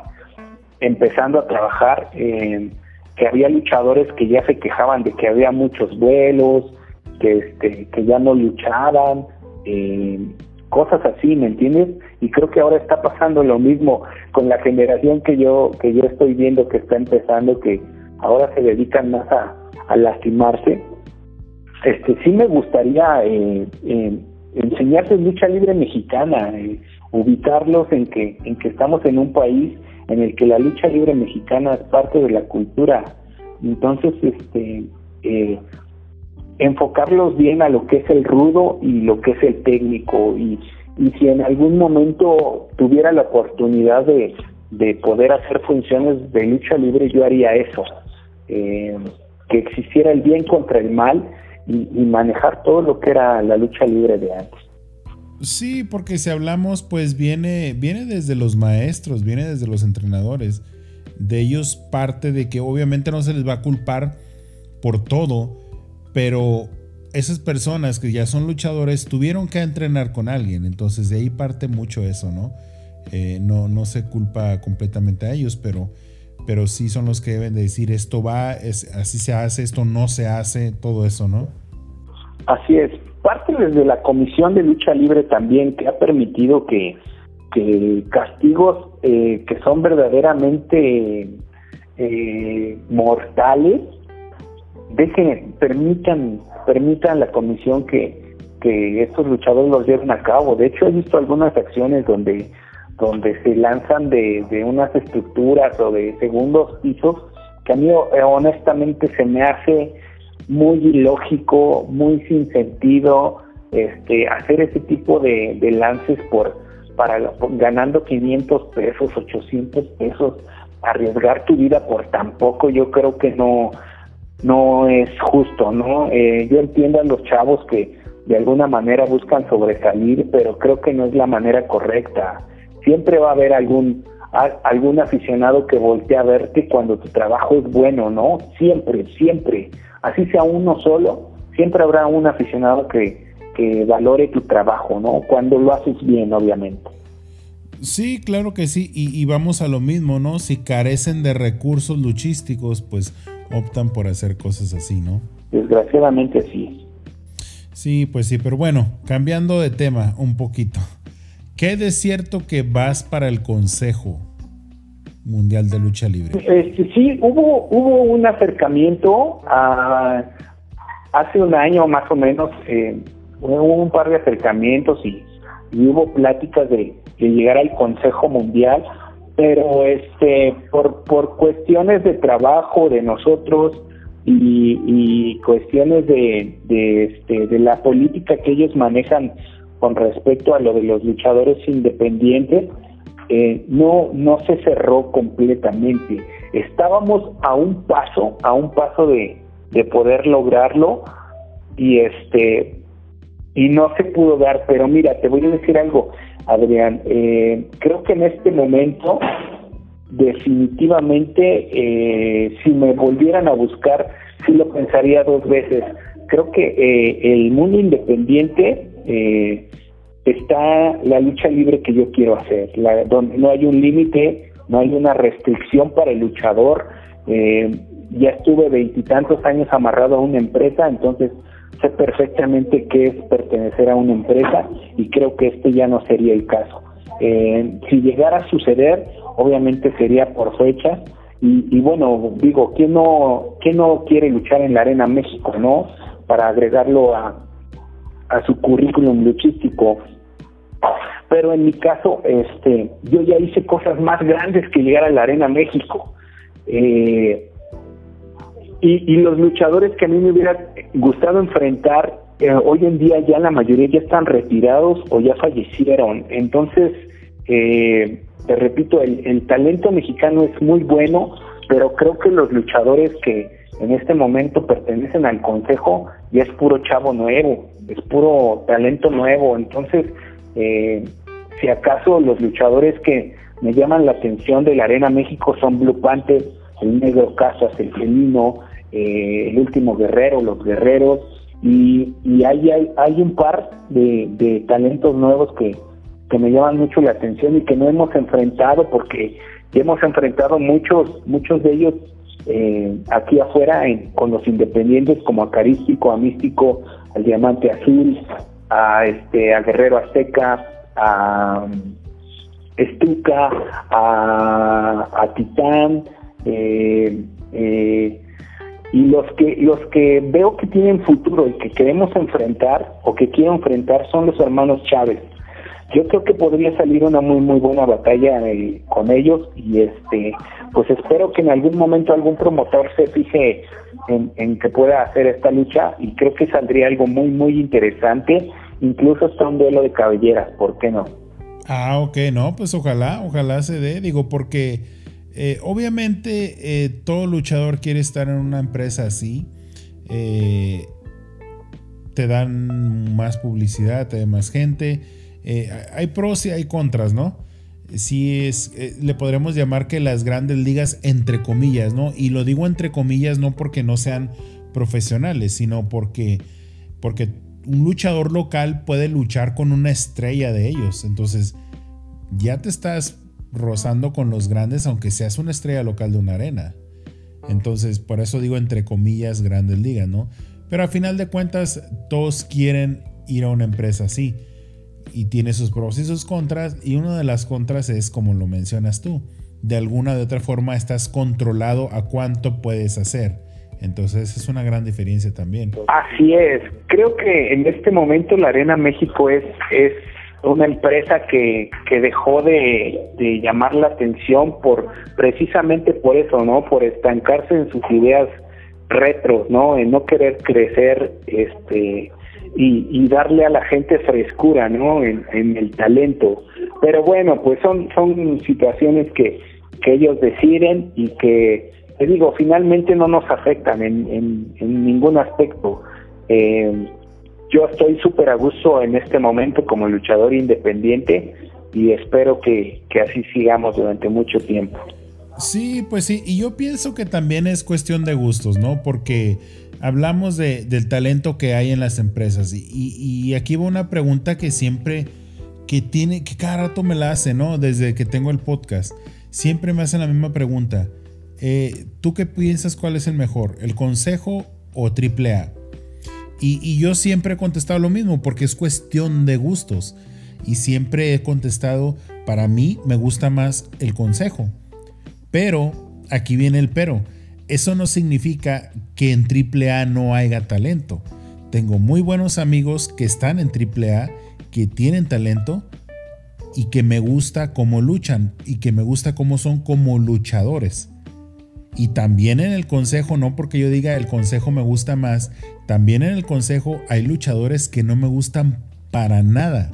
empezando a trabajar, eh, que había luchadores que ya se quejaban de que había muchos vuelos, que este, que ya no luchaban, eh, cosas así, ¿me entiendes? Y creo que ahora está pasando lo mismo con la generación que yo que yo estoy viendo que está empezando, que ahora se dedican más a a lastimarse, este sí me gustaría eh, eh, lucha libre mexicana, eh, ubicarlos en que en que estamos en un país en el que la lucha libre mexicana es parte de la cultura. Entonces, este eh, enfocarlos bien a lo que es el rudo y lo que es el técnico y, y si en algún momento tuviera la oportunidad de, de poder hacer funciones de lucha libre yo haría eso eh, que existiera el bien contra el mal y, manejar todo lo que era la lucha libre de antes. Sí, porque si hablamos, pues viene, viene desde los maestros, viene desde los entrenadores. De ellos parte de que obviamente no se les va a culpar por todo, pero esas personas que ya son luchadores tuvieron que entrenar con alguien, entonces de ahí parte mucho eso, ¿no? Eh, no, no se culpa completamente a ellos, pero pero sí son los que deben de decir esto va, es, así se hace, esto no se hace, todo eso, ¿no? Así es. Parte desde la Comisión de Lucha Libre también que ha permitido que, que castigos eh, que son verdaderamente eh, mortales dejen, permitan, permitan la comisión que, que estos luchadores los lleven a cabo. De hecho, he visto algunas acciones donde donde se lanzan de, de unas estructuras o de segundos pisos que a mí eh, honestamente se me hace muy ilógico, muy sin sentido este hacer ese tipo de, de lances por para ganando 500 pesos, 800 pesos, arriesgar tu vida por tan poco, yo creo que no no es justo, ¿no? Eh, yo entiendo a los chavos que de alguna manera buscan sobresalir, pero creo que no es la manera correcta siempre va a haber algún algún aficionado que voltea a verte cuando tu trabajo es bueno, ¿no? Siempre, siempre. Así sea uno solo, siempre habrá un aficionado que, que valore tu trabajo, ¿no? Cuando lo haces bien, obviamente. Sí, claro que sí, y, y, vamos a lo mismo, ¿no? Si carecen de recursos luchísticos, pues optan por hacer cosas así, ¿no? Desgraciadamente sí. Sí, pues sí, pero bueno, cambiando de tema un poquito. ¿Qué de cierto que vas para el Consejo Mundial de Lucha Libre? Este, sí, hubo, hubo un acercamiento hace un año más o menos, eh, hubo un par de acercamientos y, hubo pláticas de, llegar al Consejo Mundial, pero este por, por cuestiones de trabajo de nosotros y, cuestiones de, de, este, de la política que ellos manejan con respecto a lo de los luchadores independientes, eh, no, no se cerró completamente. Estábamos a un paso, a un paso de, de poder lograrlo y este y no se pudo dar, pero mira, te voy a decir algo, Adrián, eh, creo que en este momento definitivamente eh, si me volvieran a buscar, sí lo pensaría dos veces. Creo que eh, el mundo independiente eh, está la lucha libre que yo quiero hacer, la, donde no hay un límite, no hay una restricción para el luchador. ya estuve veintitantos años amarrado a una empresa, entonces sé perfectamente qué es pertenecer a una empresa y creo que este ya no sería el caso. si llegara a suceder, obviamente sería por fecha. Y, bueno, digo, ¿quién no, ¿quién no quiere luchar en la Arena México, no? Para agregarlo a, a su currículum luchístico. Pero en mi caso, este, yo ya hice cosas más grandes que llegar a la Arena México. Eh, y, y, los luchadores que a mí me hubiera gustado enfrentar, eh, hoy en día ya la mayoría ya están retirados o ya fallecieron. Entonces, eh, te repito, el, talento mexicano es muy bueno, pero creo que los luchadores que en este momento pertenecen al consejo ya es puro chavo nuevo, es puro talento nuevo. Entonces, eh, si acaso los luchadores que me llaman la atención de la Arena México son Blue Panther, el Negro Casas, el Felino, eh, el Último Guerrero, los Guerreros, y, y hay, hay, hay un par de, talentos nuevos que, que me llaman mucho la atención y que no hemos enfrentado porque hemos enfrentado muchos muchos de ellos eh, aquí afuera con los independientes como Acarístico, a Místico, al Diamante Azul, a este a Guerrero Azteca, a Estuca, a, a Titán, eh, eh, y los que los que veo que tienen futuro y que queremos enfrentar o que quiero enfrentar son los hermanos Chávez yo creo que podría salir una muy muy buena batalla eh, con ellos y este pues espero que en algún momento algún promotor se fije en, que pueda hacer esta lucha y creo que saldría algo muy muy interesante incluso hasta un duelo de cabelleras ¿por qué no? Ah ok no pues ojalá ojalá se dé digo porque eh, obviamente eh, todo luchador quiere estar en una empresa así te dan más publicidad te dan más gente eh, hay pros y hay contras, ¿no? Sí es, eh, le podremos llamar que las grandes ligas entre comillas, ¿no? Y lo digo entre comillas no porque no sean profesionales, sino porque, porque un luchador local puede luchar con una estrella de ellos. Entonces, ya te estás rozando con los grandes, aunque seas una estrella local de una arena. Entonces, por eso digo entre comillas grandes ligas, ¿no? Pero a final de cuentas, todos quieren ir a una empresa así y tiene sus pros y sus contras y una de las contras es como lo mencionas tú, de alguna de otra forma estás controlado a cuánto puedes hacer. Entonces es una gran diferencia también. Así es. Creo que en este momento la Arena México es, es una empresa que, que dejó de, de llamar la atención por precisamente por eso, ¿no? Por estancarse en sus ideas retro, ¿no? En no querer crecer, este, y, darle a la gente frescura, ¿no? En, el talento. Pero bueno, pues son, son situaciones que, que ellos deciden y que, te digo, finalmente no nos afectan en, en, ningún aspecto. Eh, yo estoy súper a gusto en este momento como luchador independiente y espero que, que así sigamos durante mucho tiempo. Sí, pues sí, y yo pienso que también es cuestión de gustos, ¿no? Porque hablamos de, del talento que hay en las empresas y, aquí va una pregunta que siempre que tiene, que cada rato me la hace, ¿no? Desde que tengo el podcast. Siempre me hacen la misma pregunta. Eh, ¿Tú qué piensas cuál es el mejor? ¿El consejo o triple A? Y, y, yo siempre he contestado lo mismo porque es cuestión de gustos. Y siempre he contestado, para mí me gusta más el consejo. Pero, aquí viene el pero. Eso no significa que en triple A no haya talento. Tengo muy buenos amigos que están en triple A, que tienen talento y que me gusta cómo luchan y que me gusta cómo son como luchadores. Y también en el consejo, no porque yo diga el consejo me gusta más, también en el consejo hay luchadores que no me gustan para nada,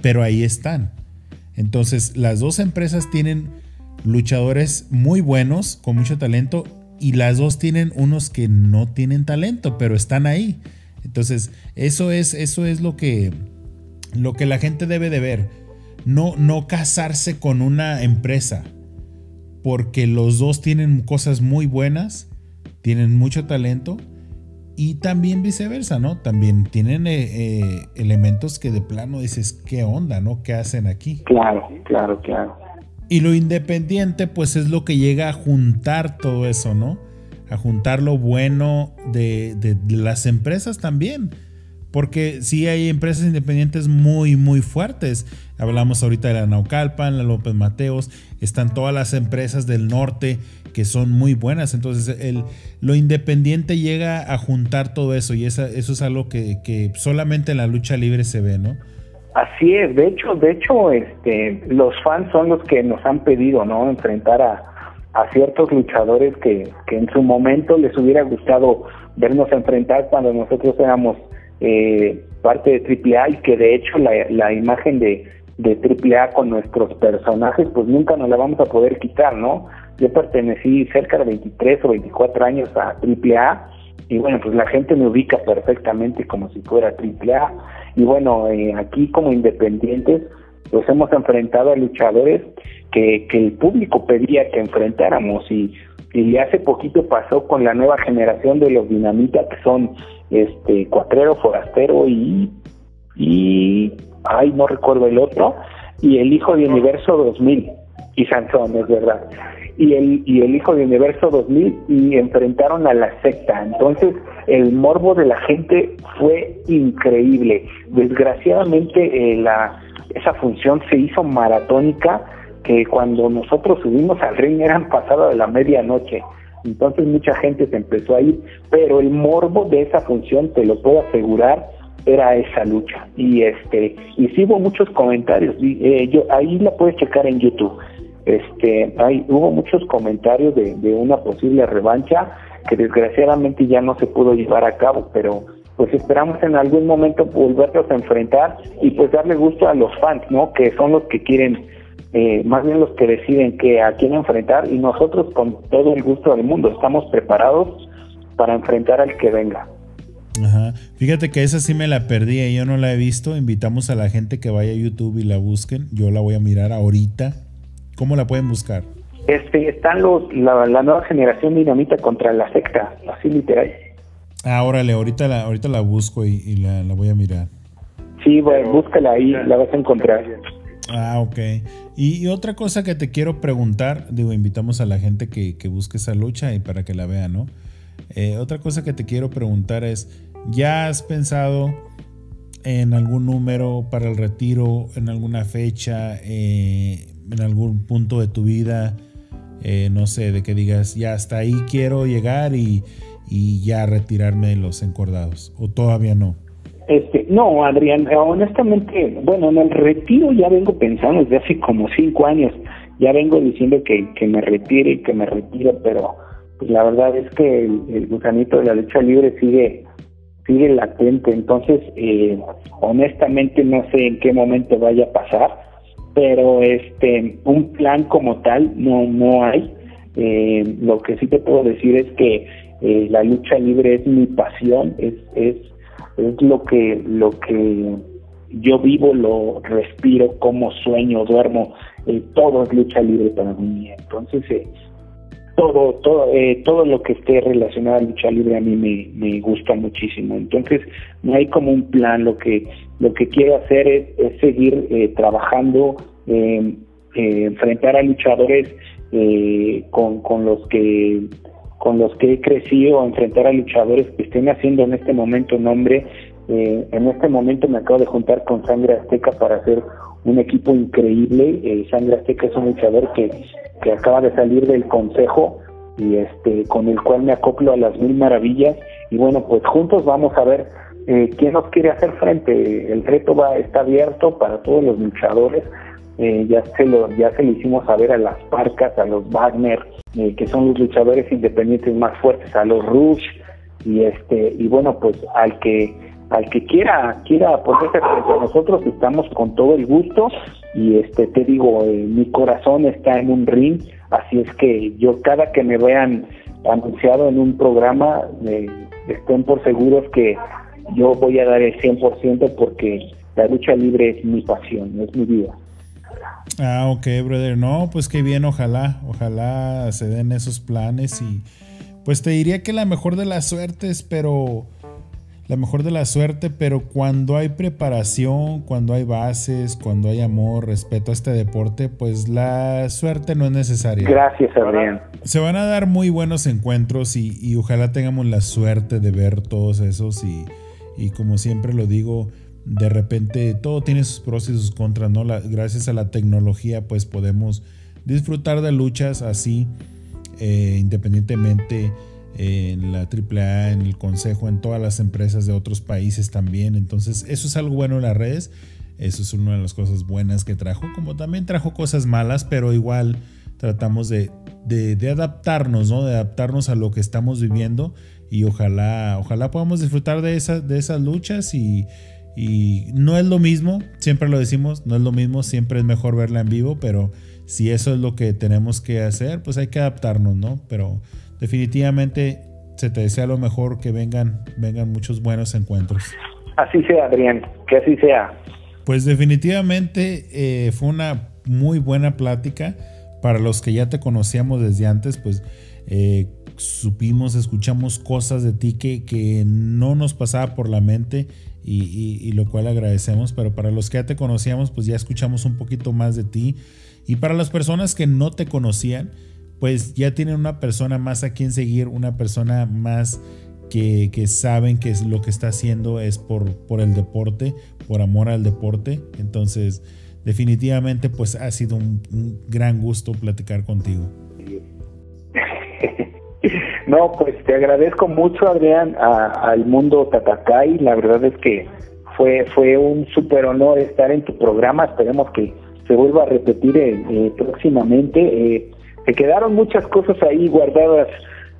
pero ahí están. Entonces las dos empresas tienen luchadores muy buenos, con mucho talento, y las dos tienen unos que no tienen talento, pero están ahí. Entonces eso es, eso es lo, que, lo que la gente debe de ver. No, no casarse con una empresa porque los dos tienen cosas muy buenas, tienen mucho talento y también viceversa, ¿no? También tienen eh, eh, elementos que de plano dices, ¿qué onda, no? ¿Qué hacen aquí? Claro, claro, claro. Y lo independiente, pues es lo que llega a juntar todo eso, ¿no? A juntar lo bueno de, de las empresas también. Porque sí hay empresas independientes muy, muy fuertes. Hablamos ahorita de la Naucalpan, la López Mateos, están todas las empresas del norte que son muy buenas. Entonces, el, lo independiente llega a juntar todo eso y eso es algo que, que, solamente en la lucha libre se ve, ¿no? Así es, de hecho, de hecho, este, los fans son los que nos han pedido, ¿no? Enfrentar a, a ciertos luchadores que, que en su momento les hubiera gustado vernos enfrentar cuando nosotros éramos eh, parte de AAA y que de hecho la, la imagen de, de AAA con nuestros personajes pues nunca nos la vamos a poder quitar, ¿no? Yo pertenecí cerca de 23 o 24 años a AAA y bueno, pues la gente me ubica perfectamente como si fuera AAA y bueno, eh, aquí como independientes pues hemos enfrentado a luchadores que, que el público pedía que enfrentáramos y, y hace poquito pasó con la nueva generación de los dinamita que son este Cuatrero, Forastero y, y ay, no recuerdo el otro, y el hijo de Universo 2000, y Sansón, es verdad. Y el, y el hijo de Universo 2000 y enfrentaron a la secta. Entonces, el morbo de la gente fue increíble. Desgraciadamente, eh, la, esa función se hizo maratónica, que cuando nosotros subimos al ring eran pasadas de la medianoche. Entonces mucha gente se empezó a ir, pero el morbo de esa función, te lo puedo asegurar, era esa lucha. Y este, y sí hubo muchos comentarios, eh, yo, ahí la puedes checar en YouTube. Este, hay, hubo muchos comentarios de, una posible revancha que desgraciadamente ya no se pudo llevar a cabo, pero pues esperamos en algún momento volverlos a enfrentar y pues darle gusto a los fans, ¿no? Que son los que quieren eh, más bien los que deciden que a quién enfrentar y nosotros con todo el gusto del mundo estamos preparados para enfrentar al que venga. Ajá. Fíjate que esa sí me la perdí, yo no la he visto. Invitamos a la gente que vaya a YouTube y la busquen. Yo la voy a mirar ahorita. ¿Cómo la pueden buscar? Este, están los, la, nueva generación dinamita contra la secta, así literal. Ah, órale, ahorita la, ahorita la busco y, la, voy a mirar. Sí, bueno, búscala ahí, la vas a encontrar. Ah, ok. Y, otra cosa que te quiero preguntar, digo, invitamos a la gente que, busque esa lucha y para que la vea, ¿no? Eh, otra cosa que te quiero preguntar es, ¿ya has pensado en algún número para el retiro, en alguna fecha, eh, en algún punto de tu vida? Eh, no sé, de que digas, ya hasta ahí quiero llegar y, y ya retirarme de los encordados, o todavía no. Este, no, Adrián, honestamente, bueno, en el retiro ya vengo pensando desde hace como cinco años, ya vengo diciendo que, que me retire y que me retire, pero pues la verdad es que el, gusanito de la lucha libre sigue sigue latente, entonces eh, honestamente no sé en qué momento vaya a pasar, pero este un plan como tal no no hay. Eh, lo que sí te puedo decir es que eh, la lucha libre es mi pasión, es es es lo que lo que yo vivo, lo respiro, como sueño, duermo, eh, todo es lucha libre para mí. Entonces, eh, todo, todo, eh, todo lo que esté relacionado a lucha libre a mí me, me gusta muchísimo. Entonces, no hay como un plan. Lo que, lo que quiero hacer es, seguir eh, trabajando, eh, enfrentar a luchadores con, con los que con los que he crecido, enfrentar a luchadores que estén haciendo en este momento nombre. En este momento me acabo de juntar con Sangre Azteca para hacer un equipo increíble. Sangre Azteca es un luchador que que acaba de salir del consejo y este con el cual me acoplo a las mil maravillas. Y bueno pues juntos vamos a ver eh, quién nos quiere hacer frente. El reto va está abierto para todos los luchadores. Eh, ya se lo ya se le hicimos saber a las Parcas a los Wagner eh, que son los luchadores independientes más fuertes a los Rush y este y bueno pues al que al que quiera quiera ponerse frente nosotros estamos con todo el gusto. Y este te digo eh, mi corazón está en un ring así es que yo cada que me vean anunciado en un programa eh, estén por seguros que yo voy a dar el 100% porque la lucha libre es mi pasión es mi vida. Ah ok brother. No pues qué bien ojalá ojalá se den esos planes y pues te diría que la mejor de las suertes pero la mejor de la suerte, pero cuando hay preparación, cuando hay bases, cuando hay amor, respeto a este deporte, pues la suerte no es necesaria. Gracias, Adrián. Se van a dar muy buenos encuentros y, ojalá tengamos la suerte de ver todos esos y, y, como siempre lo digo, de repente todo tiene sus pros y sus contras, ¿no? gracias a la tecnología pues podemos disfrutar de luchas así, eh, independientemente en la AAA, en el Consejo, en todas las empresas de otros países también. Entonces, eso es algo bueno en las redes. Eso es una de las cosas buenas que trajo, como también trajo cosas malas, pero igual tratamos de, adaptarnos, ¿no? De adaptarnos a lo que estamos viviendo y ojalá, ojalá podamos disfrutar de, esas de esas luchas y, y no es lo mismo, siempre lo decimos, no es lo mismo, siempre es mejor verla en vivo, pero si eso es lo que tenemos que hacer, pues hay que adaptarnos, ¿no? Pero definitivamente se te desea lo mejor, que vengan, vengan muchos buenos encuentros. Así sea, Adrián, que así sea. Pues definitivamente eh, fue una muy buena plática. Para los que ya te conocíamos desde antes, pues eh, supimos, escuchamos cosas de ti que, que no nos pasaba por la mente y, y, lo cual agradecemos. Pero para los que ya te conocíamos, pues ya escuchamos un poquito más de ti. Y para las personas que no te conocían, pues ya tienen una persona más a quien seguir, una persona más que, saben que lo que está haciendo es por, por el deporte, por amor al deporte. Entonces, definitivamente, pues ha sido un, gran gusto platicar contigo. No, pues te agradezco mucho, Adrián, al mundo Tatacay. La verdad es que fue, fue un súper honor estar en tu programa. Esperemos que se vuelva a repetir eh, eh, próximamente. Eh, se quedaron muchas cosas ahí guardadas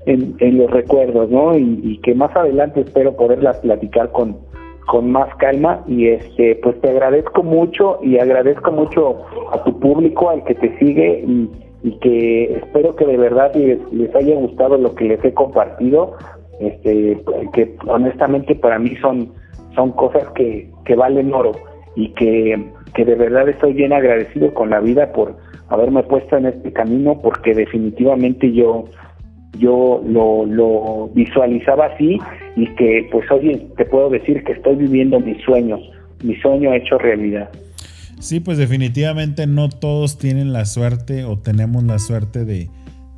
en, en los recuerdos, ¿no? Y, que más adelante espero poderlas platicar con, con más calma y este pues te agradezco mucho y agradezco mucho a tu público al que te sigue y, que espero que de verdad les, les, haya gustado lo que les he compartido este que honestamente para mí son son cosas que, que valen oro y que, que de verdad estoy bien agradecido con la vida por haberme puesto en este camino porque definitivamente yo yo lo, lo visualizaba así y que pues hoy te puedo decir que estoy viviendo mis sueños, mi sueño hecho realidad. Sí, pues definitivamente no todos tienen la suerte o tenemos la suerte de,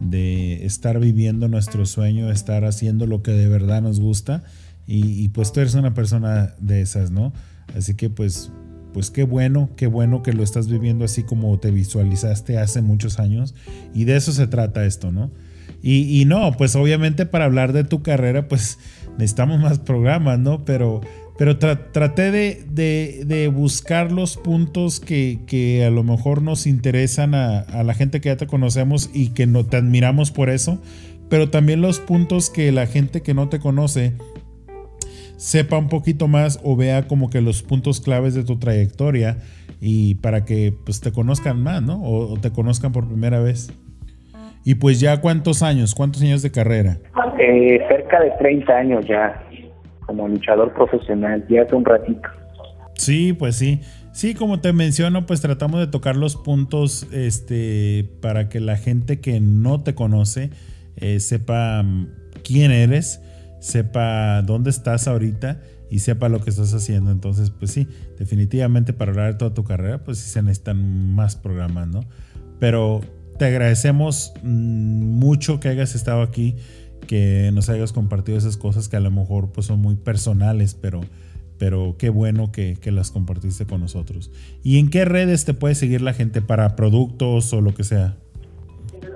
de estar viviendo nuestro sueño, estar haciendo lo que de verdad nos gusta y, y pues tú eres una persona de esas, ¿no? Así que pues pues qué bueno, qué bueno que lo estás viviendo así como te visualizaste hace muchos años. Y de eso se trata esto, ¿no? Y, no, pues obviamente para hablar de tu carrera, pues necesitamos más programas, ¿no? Pero, pero traté de, buscar los puntos que, a lo mejor nos interesan a, la gente que ya te conocemos y que no te admiramos por eso, pero también los puntos que la gente que no te conoce sepa un poquito más o vea como que los puntos claves de tu trayectoria y para que pues te conozcan más, ¿no? O, te conozcan por primera vez. Y pues ya cuántos años, cuántos años de carrera? Eh, cerca de 30 años ya como luchador profesional, ya hace un ratito. Sí, pues sí. Sí, como te menciono, pues tratamos de tocar los puntos este, para que la gente que no te conoce eh, sepa mm, quién eres, sepa dónde estás ahorita y sepa lo que estás haciendo. Entonces, pues sí, definitivamente para hablar de toda tu carrera, pues sí se necesitan más programas, ¿no? Pero te agradecemos mm, mucho que hayas estado aquí, que nos hayas compartido esas cosas que a lo mejor pues son muy personales, pero pero qué bueno que, las compartiste con nosotros. ¿Y en qué redes te puede seguir la gente para productos o lo que sea?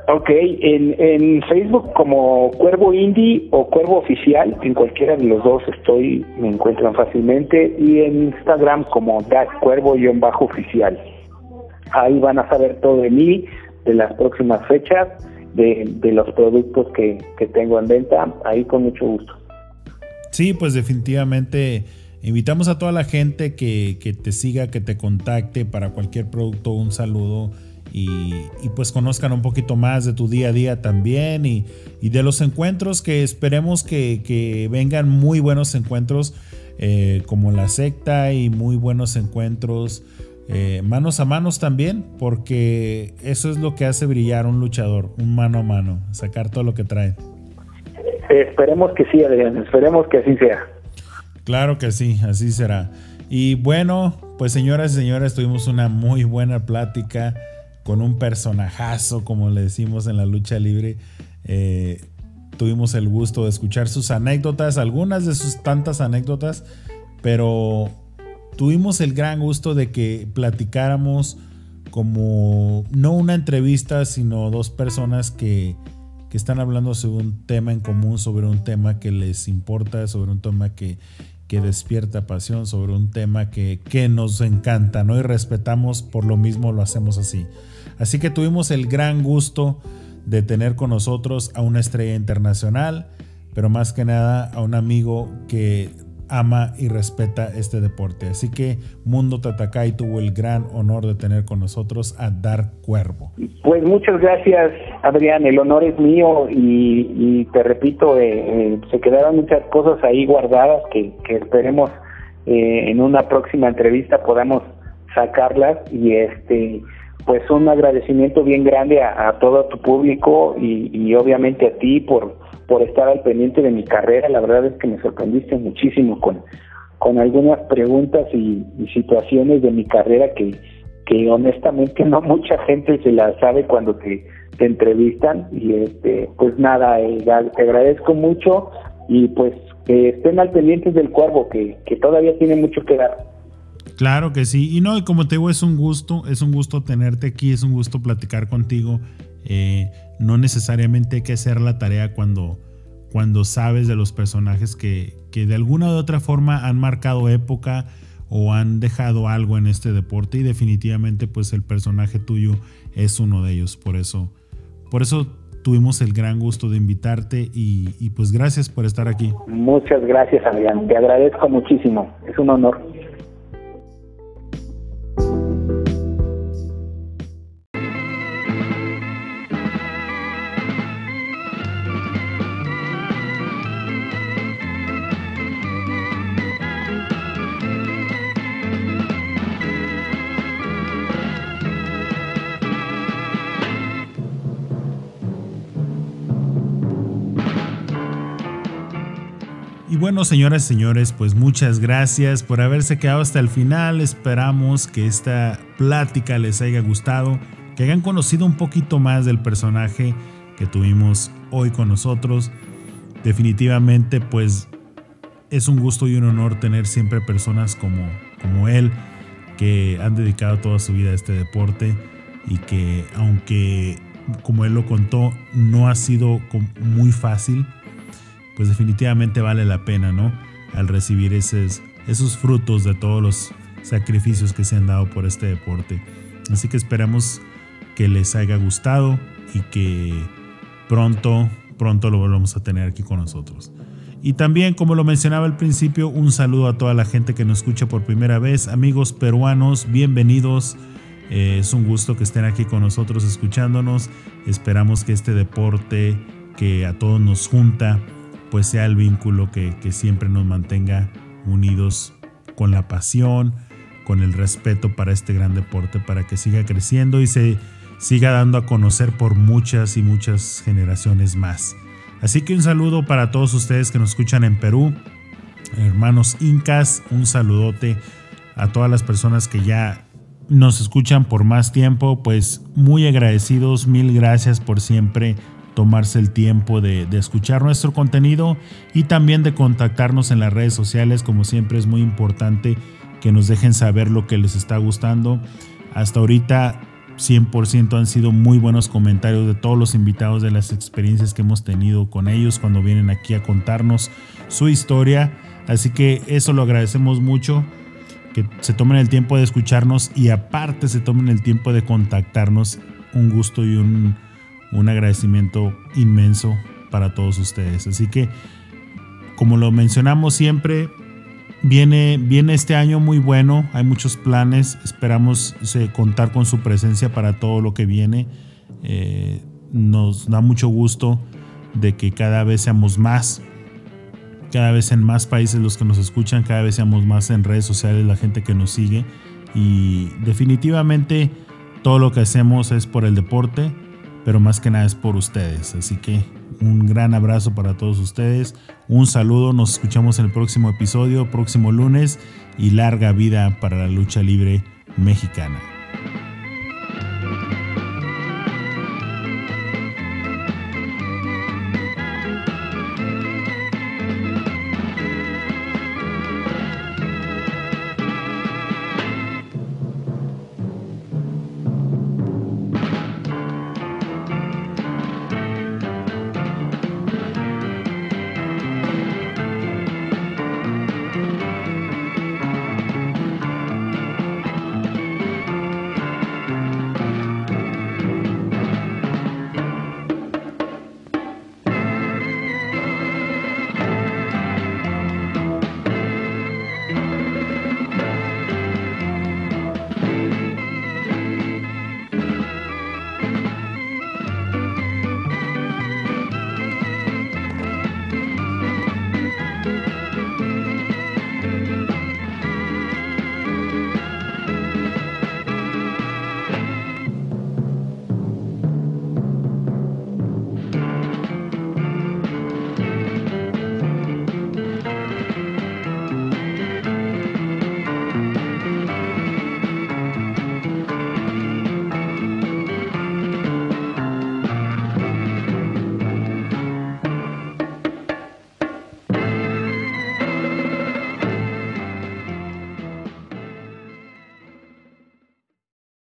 Ok, en, Facebook como Cuervo Indie o Cuervo Oficial, en cualquiera de los dos estoy, me encuentran fácilmente, y en Instagram como Cuervo-Oficial. Ahí van a saber todo de mí, de las próximas fechas, de, de los productos que, que tengo en venta, ahí con mucho gusto. Sí, pues definitivamente Invitamos a toda la gente que, te siga, que te contacte para cualquier producto, un saludo y, pues conozcan un poquito más de tu día a día también y, de los encuentros que esperemos que, vengan muy buenos encuentros eh, como la secta y muy buenos encuentros eh, manos a manos también porque eso es lo que hace brillar un luchador, un mano a mano, sacar todo lo que trae. Esperemos que sí, Adrián, esperemos que así sea. Claro que sí, así será. Y bueno, pues señoras y señores, tuvimos una muy buena plática con un personajazo, como le decimos en la lucha libre. Eh, tuvimos el gusto de escuchar sus anécdotas, algunas de sus tantas anécdotas, pero tuvimos el gran gusto de que platicáramos como no una entrevista, sino dos personas que, que están hablando sobre un tema en común, sobre un tema que les importa, sobre un tema que, que despierta pasión sobre un tema que, que, nos encanta, ¿no? Y respetamos, por lo mismo lo hacemos así. Así que tuvimos el gran gusto de tener con nosotros a una estrella internacional, pero más que nada a un amigo que ama y respeta este deporte. Así que Mundo Tatacay tuvo el gran honor de tener con nosotros a Dar Cuervo. Pues muchas gracias, Adrián. El honor es mío y, te repito, eh, eh, se quedaron muchas cosas ahí guardadas que, esperemos eh, en una próxima entrevista podamos sacarlas y este pues un agradecimiento bien grande a, todo tu público y obviamente a ti por por estar al pendiente de mi carrera. La verdad es que me sorprendiste muchísimo con, con algunas preguntas y, situaciones de mi carrera que, que honestamente no mucha gente se las sabe cuando te, te entrevistan. Y este, pues nada, eh, te agradezco mucho y pues que estén al pendiente del cuervo, que, que todavía tiene mucho que dar. Claro que sí, y no, y como te digo, es un gusto, es un gusto tenerte aquí, es un gusto platicar contigo. Eh, no necesariamente hay que hacer la tarea cuando, cuando sabes de los personajes que, que de alguna u otra forma han marcado época o han dejado algo en este deporte y definitivamente pues el personaje tuyo es uno de ellos. Por eso, por eso tuvimos el gran gusto de invitarte y, y pues gracias por estar aquí. Muchas gracias Adrián, te agradezco muchísimo, es un honor. Bueno, señoras y señores, pues muchas gracias por haberse quedado hasta el final. Esperamos que esta plática les haya gustado, que hayan conocido un poquito más del personaje que tuvimos hoy con nosotros. Definitivamente, pues es un gusto y un honor tener siempre personas como, como él que han dedicado toda su vida a este deporte y que aunque, como él lo contó, no ha sido muy fácil pues definitivamente vale la pena, ¿no? Al recibir esos, esos frutos de todos los sacrificios que se han dado por este deporte. Así que esperamos que les haya gustado y que pronto, pronto lo volvamos a tener aquí con nosotros. Y también, como lo mencionaba al principio, un saludo a toda la gente que nos escucha por primera vez. Amigos peruanos, bienvenidos. Eh, es un gusto que estén aquí con nosotros escuchándonos. Esperamos que este deporte que a todos nos junta, pues sea el vínculo que, siempre nos mantenga unidos con la pasión, con el respeto para este gran deporte, para que siga creciendo y se siga dando a conocer por muchas y muchas generaciones más. Así que un saludo para todos ustedes que nos escuchan en Perú, hermanos incas, un saludote a todas las personas que ya nos escuchan por más tiempo, pues muy agradecidos, mil gracias por siempre tomarse el tiempo de, escuchar nuestro contenido y también de contactarnos en las redes sociales, como siempre es muy importante que nos dejen saber lo que les está gustando. Hasta ahorita 100% han sido muy buenos comentarios de todos los invitados de las experiencias que hemos tenido con ellos cuando vienen aquí a contarnos su historia. Así que eso lo agradecemos mucho, que se tomen el tiempo de escucharnos y aparte se tomen el tiempo de contactarnos. Un gusto y un, un agradecimiento inmenso para todos ustedes. Así que, como lo mencionamos siempre, Viene, viene este año muy bueno, hay muchos planes, esperamos contar con su presencia para todo lo que viene. Eh, nos da mucho gusto de que cada vez seamos más, cada vez en más países los que nos escuchan, cada vez seamos más en redes sociales la gente que nos sigue y definitivamente todo lo que hacemos es por el deporte, pero más que nada es por ustedes. Así que un gran abrazo para todos ustedes. Un saludo. Nos escuchamos en el próximo episodio, próximo lunes. Y larga vida para la lucha libre mexicana.